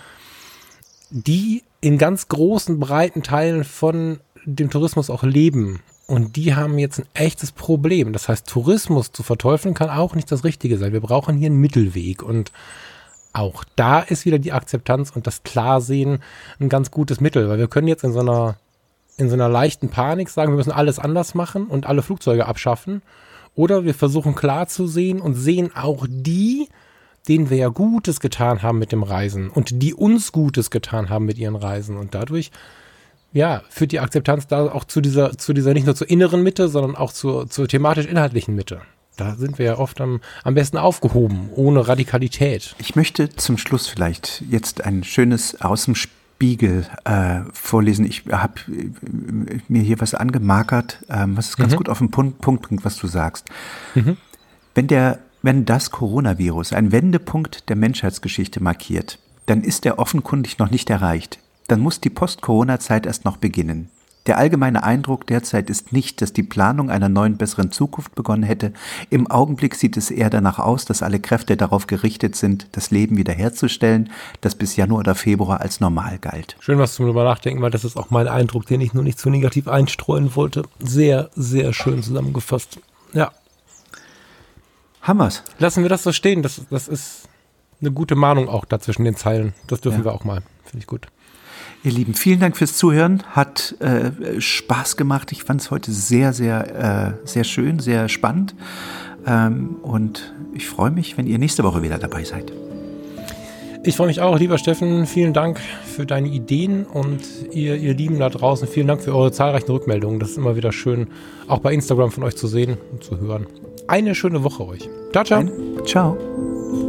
die in ganz großen, breiten Teilen von dem Tourismus auch leben. Und die haben jetzt ein echtes Problem. Das heißt, Tourismus zu verteufeln kann auch nicht das Richtige sein. Wir brauchen hier einen Mittelweg. Und auch da ist wieder die Akzeptanz und das Klarsehen ein ganz gutes Mittel, weil wir können jetzt in so einer, in so einer leichten Panik sagen, wir müssen alles anders machen und alle Flugzeuge abschaffen. Oder wir versuchen klar zu sehen und sehen auch die, denen wir ja Gutes getan haben mit dem Reisen und die uns Gutes getan haben mit ihren Reisen. Und dadurch, ja, führt die Akzeptanz da auch zu dieser, zu dieser nicht nur zur inneren Mitte, sondern auch zur, zur thematisch-inhaltlichen Mitte. Da sind wir ja oft am, am besten aufgehoben, ohne Radikalität. Ich möchte zum Schluss vielleicht jetzt ein schönes aus dem Spiegel äh, vorlesen. Ich habe äh, mir hier was angemarkert, ähm, was ganz mhm. gut auf den Punkt, Punkt bringt, was du sagst. Mhm. Wenn der wenn das Coronavirus ein Wendepunkt der Menschheitsgeschichte markiert, dann ist er offenkundig noch nicht erreicht. Dann muss die Post-Corona-Zeit erst noch beginnen. Der allgemeine Eindruck derzeit ist nicht, dass die Planung einer neuen besseren Zukunft begonnen hätte. Im Augenblick sieht es eher danach aus, dass alle Kräfte darauf gerichtet sind, das Leben wiederherzustellen, das bis Januar oder Februar als normal galt. Schön was zum drüber nachdenken, weil das ist auch mein Eindruck, den ich nur nicht zu negativ einstreuen wollte. Sehr, sehr schön zusammengefasst. Ja. Hammers. Lassen wir das so stehen. Das, das ist eine gute Mahnung auch da zwischen den Zeilen. Das dürfen ja. wir auch mal. Finde ich gut. Ihr Lieben, vielen Dank fürs Zuhören. Hat äh, Spaß gemacht. Ich fand es heute sehr, sehr, äh, sehr schön, sehr spannend. Ähm, und ich freue mich, wenn ihr nächste Woche wieder dabei seid. Ich freue mich auch, lieber Steffen. Vielen Dank für deine Ideen und ihr, ihr Lieben da draußen. Vielen Dank für eure zahlreichen Rückmeldungen. Das ist immer wieder schön, auch bei Instagram von euch zu sehen und zu hören. Eine schöne Woche euch. Ciao, ciao. Ein, ciao.